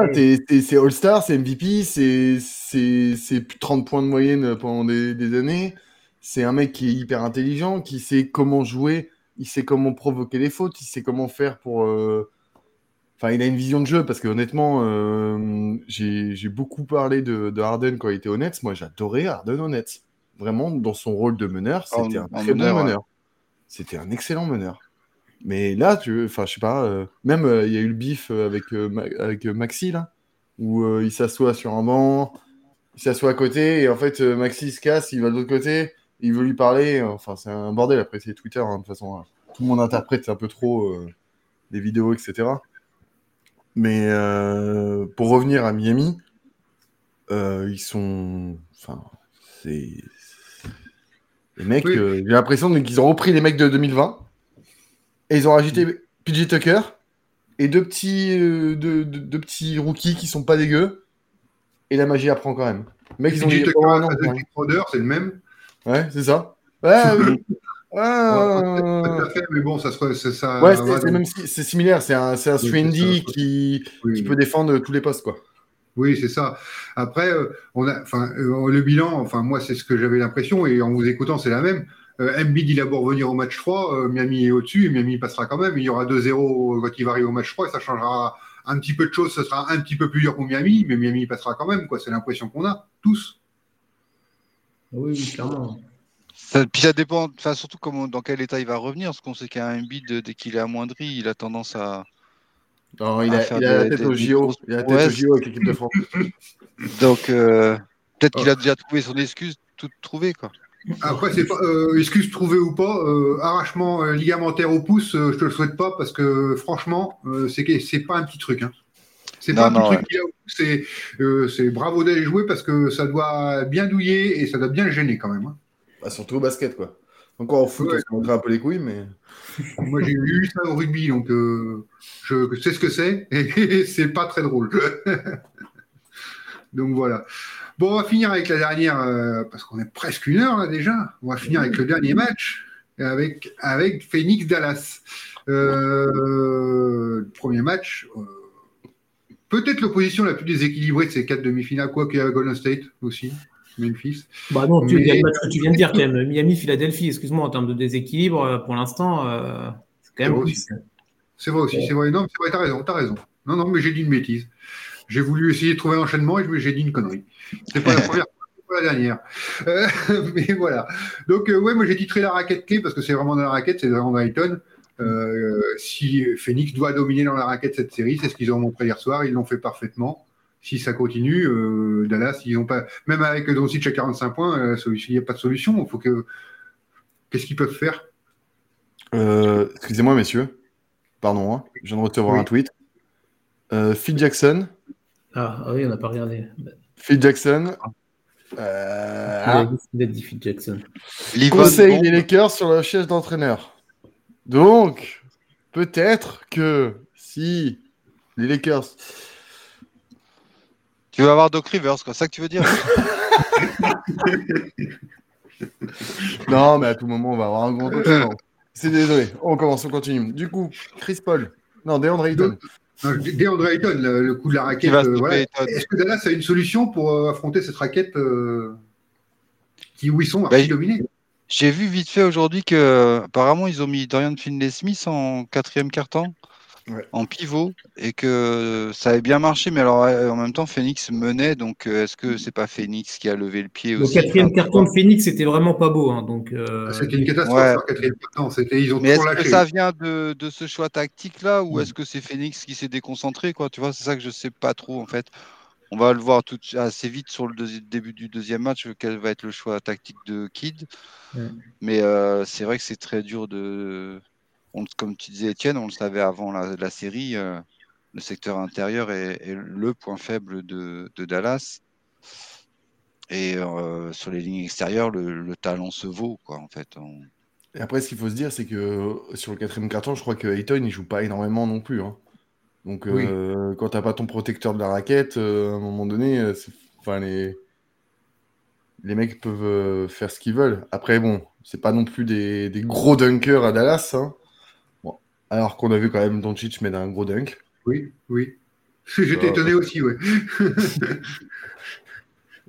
C'est All-Star, c'est MVP, c'est plus de 30 points de moyenne pendant des, années. C'est un mec qui est hyper intelligent, qui sait comment jouer, il sait comment provoquer les fautes, il sait comment faire pour. Euh, enfin, il a une vision de jeu parce que honnêtement, euh, j'ai beaucoup parlé de, Harden quand il était honnête. Moi, j'adorais Harden honnête. Vraiment, dans son rôle de meneur, c'était un très bon meneur. C'était un excellent meneur. Mais là, tu enfin, je sais pas, euh, même euh, il y a eu le bif euh, avec, avec Maxi, là, où il s'assoit sur un banc, il s'assoit à côté, et en fait, Maxi se casse, il va de l'autre côté, il veut lui parler. Enfin, c'est un bordel. Après, c'est Twitter, hein, de toute façon. Hein. Tout le monde interprète un peu trop les vidéos, etc. Mais pour revenir à Miami, ils sont. Enfin, c'est Les mecs, j'ai l'impression qu'ils ont repris les mecs de 2020 et ils ont rajouté PJ Tucker et deux petits, euh, deux, petits rookies qui sont pas dégueux. Et la magie apprend quand même. Mecs, ils ont dit oh, c'est le même. Ouais, c'est ça. Ouais, [laughs] oui. mais bon, ça se ça. Ouais, c'est similaire. C'est un, c'est un Strandy qui, qui peut défendre tous les postes, quoi. Oui, c'est ça. Après, euh, on a, enfin, euh, le bilan, enfin, moi, c'est ce que j'avais l'impression, et en vous écoutant, c'est la même. Euh, Embiid, il a beau revenir au match 3, Miami est au-dessus, et Miami passera quand même. Il y aura 2-0 quand il va arriver au match 3, et ça changera un petit peu de choses. Ce sera un petit peu plus dur pour Miami, mais Miami passera quand même, quoi. C'est l'impression qu'on a, tous. Oui, clairement. puis ça dépend, enfin, surtout comment, dans quel état il va revenir, parce qu'on sait qu'un Embiid, dès qu'il est amoindri, il a tendance à, non, il a, la tête au JO. Il a la tête au JO avec l'équipe de France. [laughs] Donc, euh, peut-être qu'il a déjà trouvé son excuse, tout trouvé, quoi. Après, c'est pas euh, excuse trouvée ou pas, euh, arrachement ligamentaire au pouce, je te le souhaite pas parce que franchement, c'est c'est pas un petit truc. Hein. C'est pas un petit truc c'est c'est bravo d'aller jouer parce que ça doit bien douiller et ça doit bien le gêner quand même. Hein. Bah, surtout au basket, quoi. Encore en foot, on se un peu les couilles, mais. [laughs] Moi, j'ai eu ça au rugby, donc euh, je sais ce que c'est, [laughs] et c'est pas très drôle. [laughs] donc voilà. Bon, on va finir avec la dernière, euh, parce qu'on est presque une heure là déjà. On va finir avec le dernier match, avec, avec Phoenix Dallas. Euh, premier match, peut-être l'opposition la plus déséquilibrée de ces quatre demi-finales, quoi qu'il y a Golden State aussi. Memphis. Bah non, tu, viens de dire quand même. Miami-Philadelphie, excuse-moi, en termes de déséquilibre, euh, pour l'instant, euh, c'est quand même. C'est vrai aussi, c'est vrai. Non, c'est vrai, t'as raison, t'as raison. Non, non, mais j'ai dit une bêtise. J'ai voulu essayer de trouver un enchaînement et j'ai dit une connerie. C'est pas la première pas la dernière. Euh, [laughs] mais voilà. Donc, ouais, moi j'ai titré la raquette clé parce que c'est vraiment dans la raquette, c'est vraiment dans si Phoenix doit dominer dans la raquette cette série, c'est ce qu'ils ont montré hier soir, ils l'ont fait parfaitement si ça continue, euh, Dallas, ils ont pas, même avec Doncic à 45 points, euh, il n'y a pas de solution. faut que, qu'est-ce qu'ils peuvent faire? Euh, Excusez-moi, messieurs. Pardon, hein. je viens de recevoir un tweet. Phil Jackson. Ah, ah, oui, on n'a pas regardé. Phil Jackson. Ah. dit Phil Jackson. Conseil les Lakers sur la chaise d'entraîneur. Donc, peut-être que si les Lakers tu veux avoir Doc Rivers, c'est ça que tu veux dire? [laughs] Non, mais à tout moment, on va avoir un grand C'est désolé, on commence, on continue. Du coup, Chris Paul. Non, DeAndre Ayton. DeAndre Ayton, le, coup de la raquette. Euh, Est-ce que Dallas a une solution pour euh, affronter cette raquette euh, qui, où ils sont bah, dominés? J'ai vu vite fait aujourd'hui que apparemment ils ont mis Dorian Finlay-Smith en quatrième en pivot et que ça avait bien marché, mais alors en même temps, Phoenix menait, donc euh, est-ce que c'est pas Phoenix qui a levé le pied aussi Le quatrième carton de Phoenix, c'était vraiment pas beau. Hein, donc, euh, ah, C'était une catastrophe, le quatrième carton. Ils ont mais est-ce que ça vient de, de ce choix tactique-là ou est-ce que c'est Phoenix qui s'est déconcentré quoi Tu vois, c'est ça que je sais pas trop en fait. On va le voir tout, assez vite sur le début du deuxième match, quel va être le choix tactique de Kid. Mais euh, c'est vrai que c'est très dur de, comme tu disais, Étienne, on le savait avant la, série, euh, le secteur intérieur est, le point faible de, Dallas. Et euh, sur les lignes extérieures, le, talent se vaut, quoi, en fait. Et après, ce qu'il faut se dire, c'est que sur le quatrième carton, je crois que Ayton, il joue pas énormément non plus. Hein. Donc, euh, quand tu n'as pas ton protecteur de la raquette, à un moment donné, enfin, les... les mecs peuvent faire ce qu'ils veulent. Après, bon, c'est pas non plus des, gros dunkers à Dallas. Hein. Alors qu'on a vu quand même Doncic mettre un gros dunk. Oui, oui. [laughs] J'étais euh, étonné aussi, oui. [laughs]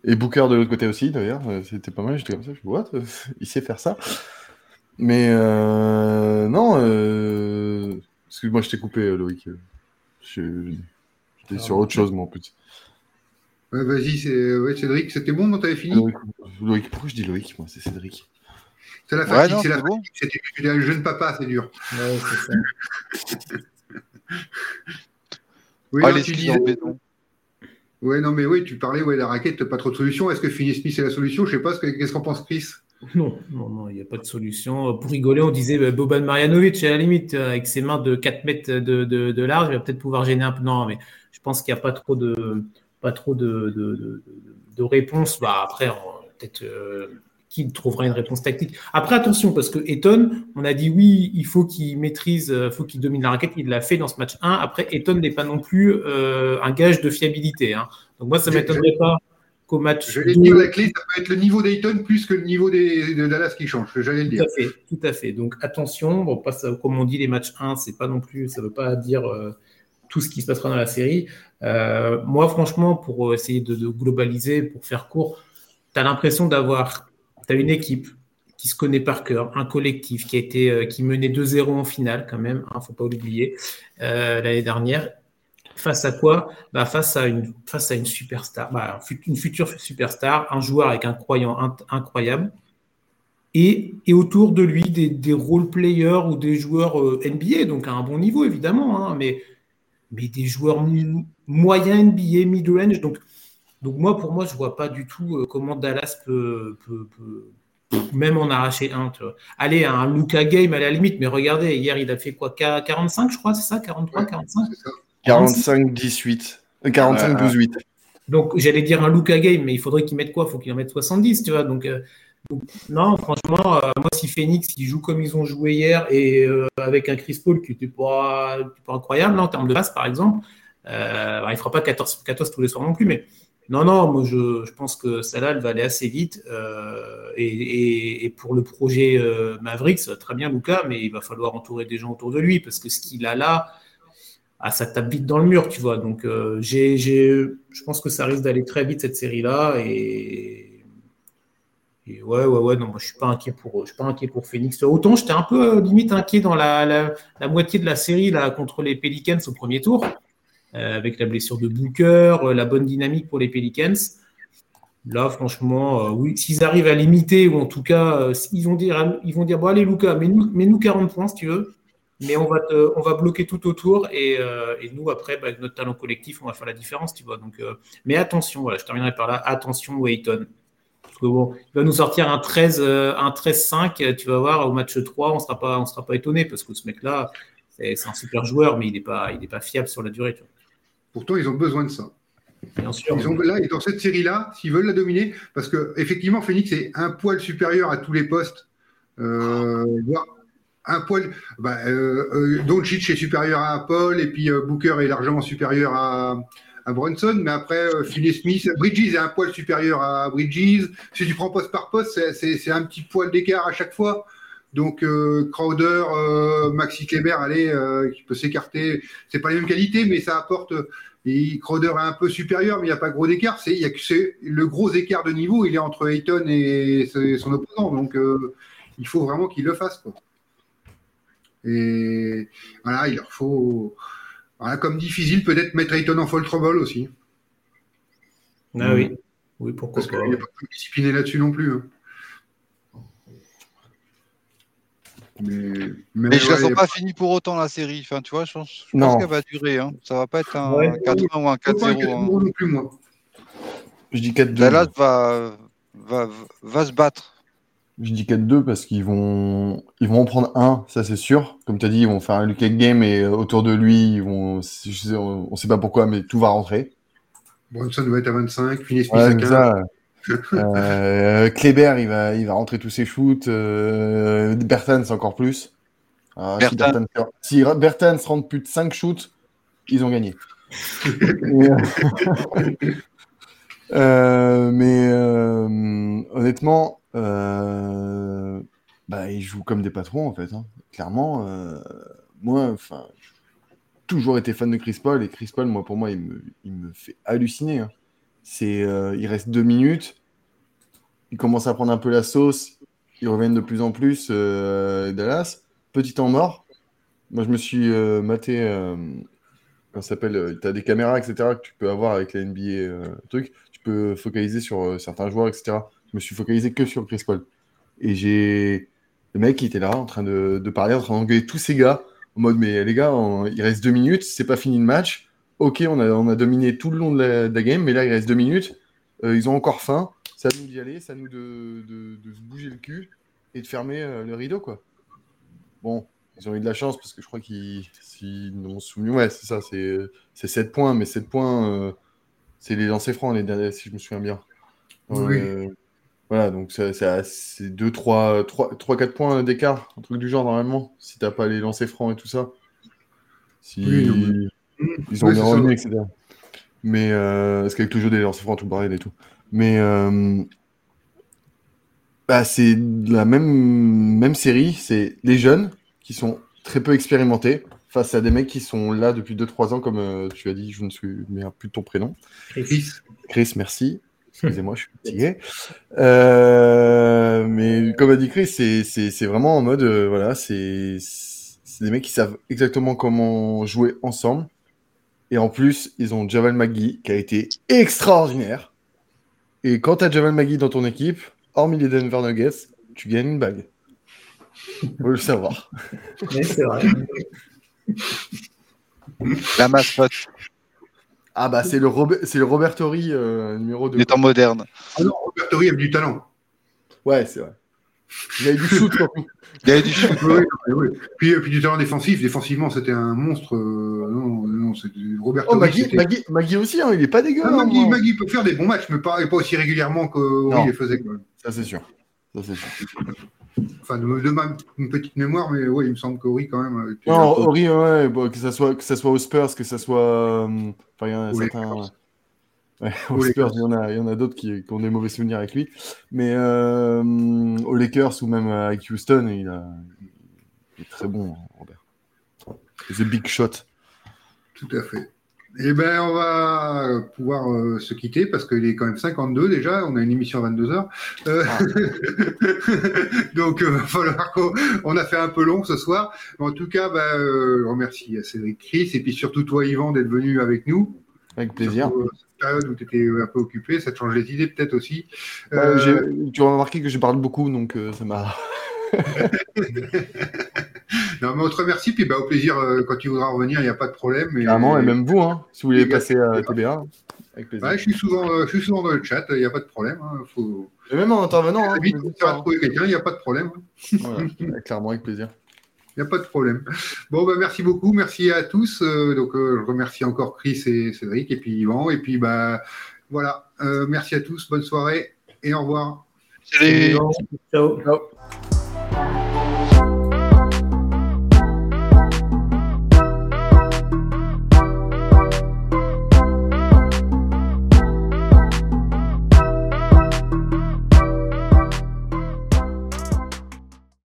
Et Booker de l'autre côté aussi, d'ailleurs. Euh, c'était pas mal. J'étais comme ça. Je vois, [laughs] il sait faire ça. Mais euh, non. Excuse-moi, je t'ai coupé, Loïc. J'étais sur autre chose, moi, en plus. Vas-y, Cédric, c'était bon, t'avais fini? Loïc, pourquoi je dis Loïc Moi, c'est Cédric? C'est la fatigue, c'est la fatigue. C'était un jeune papa, c'est dur. Ouais, c'est ça. oui, oh, tu disais... Ouais, non, mais oui, tu parlais, ouais, la raquette, pas trop de solution. Est-ce que Finney Smith est la solution? Je sais pas. Qu'est-ce qu'en pense Chris Non, non, non, il n'y a pas de solution. Pour rigoler, on disait bah, Boban Marjanovic, à la limite, euh, avec ses mains de 4 mètres de, de, de large, il va peut-être pouvoir gêner un peu. Non, mais je pense qu'il n'y a pas trop de, pas trop de, de, de réponses. Bah, après, peut-être. Euh, qu'il trouvera une réponse tactique. Après, attention, parce que Eton, on a dit oui, il faut qu'il maîtrise, il euh, faut qu'il domine la raquette. Il l'a fait dans ce match 1. Après, Eton n'est pas non plus euh, un gage de fiabilité. Hein. Donc moi, ça ne m'étonnerait pas qu'au match. Je vais dire la clé, ça peut être le niveau d'Eton plus que le niveau des, de Dallas qui change. J'allais le dire. Tout à fait, tout à fait. Donc attention, bon, pas comme on dit, les matchs 1, c'est pas non plus, ça ne veut pas dire euh, tout ce qui se passera dans la série. moi, franchement, pour essayer de, de globaliser, pour faire court, tu as l'impression d'avoir as une équipe qui se connaît par cœur, un collectif qui a été euh, qui menait 2-0 en finale quand même, il hein, ne faut pas l'oublier, euh, l'année dernière. Face à quoi? Bah, face, à une, face à une superstar, bah, une future superstar, un joueur avec un croyant incroyable, et, et, autour de lui des, des role-players ou des joueurs euh, NBA, donc à un bon niveau évidemment, hein, mais, mais des joueurs moyens NBA, mid-range. Donc donc moi, pour moi, je vois pas du tout euh, comment Dallas peut, même en arracher un. Tu vois. Allez, un Luca Game à la limite, mais regardez, hier, il a fait quoi 45, je crois, c'est ça 43, 45 45, 18. 45, 12, 8. Donc, j'allais dire un Luca Game, mais il faudrait qu'il mette quoi? Il faut qu'il en mette 70, tu vois. Donc, euh, non, franchement, euh, moi, si Phoenix, il joue comme ils ont joué hier et avec un Chris Paul qui n'était pas, pas, incroyable en termes de passe, par exemple, bah, il ne fera pas 14, 14 tous les soirs non plus, mais non, non, moi je, pense que celle-là, elle va aller assez vite. Euh, et, pour le projet euh, Mavericks, très bien Lucas, mais il va falloir entourer des gens autour de lui parce que ce qu'il a là, ah, ça tape vite dans le mur, tu vois. Donc euh, j'ai, je pense que ça risque d'aller très vite cette série-là. Et, ouais, ouais, ouais, non, moi je suis pas inquiet pour, je suis pas inquiet pour Phoenix. Autant j'étais un peu limite inquiet dans la, la, moitié de la série là contre les Pelicans au premier tour. Euh, avec la blessure de Booker, euh, la bonne dynamique pour les Pelicans. Là, franchement, euh, oui, s'ils arrivent à limiter, ou en tout cas, ils, vont dire, ils vont dire bon, allez, Lucas, mets-nous mets 40 points si tu veux, mais on va, on va bloquer tout autour, et, nous, après, bah, avec notre talent collectif, on va faire la différence, tu vois. Donc, mais attention, voilà, je terminerai par là, attention, Wayton. Parce que bon, il va nous sortir un 13, un 13-5, tu vas voir, au match 3, on ne sera pas, pas étonné, parce que ce mec-là, c'est un super joueur, mais il n'est pas, pas fiable sur la durée, tu vois. Pourtant, ils ont besoin de ça. Bien sûr. Ils ont, là, et dans cette série-là, s'ils veulent la dominer, parce que effectivement, Phoenix est un poil supérieur à tous les postes. Euh, un poil. Bah, euh, euh Doncic est supérieur à Paul, et puis euh, Booker est largement supérieur à, à Brunson, mais après, Philly Smith, Bridges est un poil supérieur à Bridges. Si tu prends poste par poste, c'est un petit poil d'écart à chaque fois. Donc Crowder, Maxi Kleber, allez, qui peut s'écarter. C'est pas la même qualité, mais ça apporte. Et Crowder est un peu supérieur, mais il n'y a pas gros écart. C'est, y a, le gros écart de niveau, il est entre Ayton et son opposant. Donc il faut vraiment qu'il le fasse. Quoi. Et voilà, il leur faut. Voilà, comme difficile, peut-être mettre Ayton en fall trouble aussi. Ah oui. Oui, pourquoi Parce qu'il n'y a pas de discipliné là-dessus non plus. Hein. Mais, je ne la sens pas finie pour autant la série. Enfin, tu vois, je pense, qu'elle va durer. Hein. Ça va pas être un 4-1 ou un 4-0. Hein. Je dis 4-2. Dallas va, va, va se battre. Je dis 4-2 parce qu'ils vont, ils vont en prendre un, ça c'est sûr. Comme tu as dit, ils vont faire un Luke game et euh, autour de lui, ils vont, on ne sait pas pourquoi, mais tout va rentrer. Brunson va être à 25, Finney Smith à 15. Euh, Kleber, il va, il va rentrer tous ses shoots. Euh, Bertens, encore plus. Ah, si, Bertens, rentre plus de 5 shoots, ils ont gagné. [laughs] Euh, mais honnêtement, bah, ils jouent comme des patrons en fait. Hein. Clairement, moi, enfin, toujours été fan de Chris Paul et Chris Paul, moi, pour moi, il me, il me fait halluciner. Hein. C'est, euh, il reste deux minutes. Il commence à prendre un peu la sauce. Ils reviennent de plus en plus. Euh, Dallas, petit temps mort. Moi, je me suis euh, maté. ça s'appelle Tu as des caméras, etc. que tu peux avoir avec la NBA. truc. Tu peux focaliser sur certains joueurs, etc. Je me suis focalisé que sur Chris Paul. Et j'ai le mec qui était là en train de, parler, en train d'engueuler tous ces gars en mode mais les gars, il reste deux minutes, c'est pas fini le match ok, on a, on a dominé tout le long de la, game, mais là, il reste deux minutes. Euh, ils ont encore faim. À nous d'y aller, à nous de, de, se bouger le cul et de fermer euh, le rideau, quoi. Bon, ils ont eu de la chance parce que je crois qu'ils ont soumis. Ouais, c'est ça, c'est 7 points, mais 7 points, euh, c'est les lancers francs, les derniers, si je me souviens bien. Oui. Voilà, donc c'est 2, 3, 3, 4 points d'écart, un truc du genre normalement, si t'as pas les lancers francs et tout ça. Si ils ont des revenus, etc. Mais euh, parce qu'avec le jeu des lancers francs, tout le et tout. Mais euh, bah, c'est la même, même série, c'est les jeunes qui sont très peu expérimentés face à des mecs qui sont là depuis 2-3 ans, comme euh, tu as dit, je ne me souviens plus de ton prénom. Chris. Chris, merci. Excusez-moi, je suis [laughs] fatigué. Euh, mais comme a dit Chris, c'est vraiment en mode, euh, voilà, c'est des mecs qui savent exactement comment jouer ensemble. Et en plus, ils ont Javal Magui qui a été extraordinaire. Et quand tu as Javal Magui dans ton équipe, hormis les Denver Nuggets, tu gagnes une bague. Faut le savoir. [laughs] Oui, c'est vrai. La mascotte. Ah bah c'est le, c'est le Robertori euh, numéro 2. Les temps modernes. Ah non, Robertori a du talent. Ouais, c'est vrai. Il a eu du shoot. Il a du shoot. oui, oui, Puis, puis, du talent défensif. Défensivement, c'était un monstre. Euh, non, non, c'était Robertori. Oh, Magui, Magui, aussi, hein, il est pas dégueu. Ah, Magui, Magui, peut faire des bons matchs, mais pas, pas aussi régulièrement qu'Ori les faisait. Quand même. Ça, c'est sûr. Ça, c'est sûr. Enfin, de, ma petite mémoire, mais oui, il me semble qu'Ori, quand même. Euh, non, Ori, ouais, bon, que, ça soit, que ça soit aux Spurs, que ça soit. Euh, enfin, il y en a certains. Ouais, aux Spurs, il y en a, il y en a d'autres qui, qui, ont des mauvais souvenirs avec lui. Mais euh, aux Lakers ou même avec Houston, il, a, il est très bon, Robert. C'est big shot. Tout à fait. Eh bien, on va pouvoir euh, se quitter parce qu'il est quand même 52 déjà. On a une émission à 22 heures. Euh, ah. [laughs] donc, il euh, va falloir qu'on a fait un peu long ce soir. en tout cas, bah, je remercie à Cédric Chris et puis surtout toi, Yvan, d'être venu avec nous. Avec plaisir. cette période où tu étais un peu occupé, ça te change les idées peut-être aussi. Bah, tu as remarqué que je parle beaucoup, donc ça m'a. [laughs] non, mais on te remercie, puis bah, au plaisir, euh, quand tu voudras revenir, il n'y a pas de problème. Et, et même vous, hein, si vous voulez passer à TBA. Avec plaisir. je, suis souvent, euh, je suis souvent dans le chat, il n'y a pas de problème. Hein, faut... Et même en intervenant. Hein, vite, tu vas trouver quelqu'un, il n'y a pas de problème. Voilà, [laughs] clairement, avec plaisir. Il n'y a pas de problème. Bon, bah, merci beaucoup. Merci à tous. Euh, donc, je remercie encore Chris et Cédric, et puis Yvan. Et puis, bah, voilà. merci à tous. Bonne soirée et au revoir. Salut. Ciao. Ciao.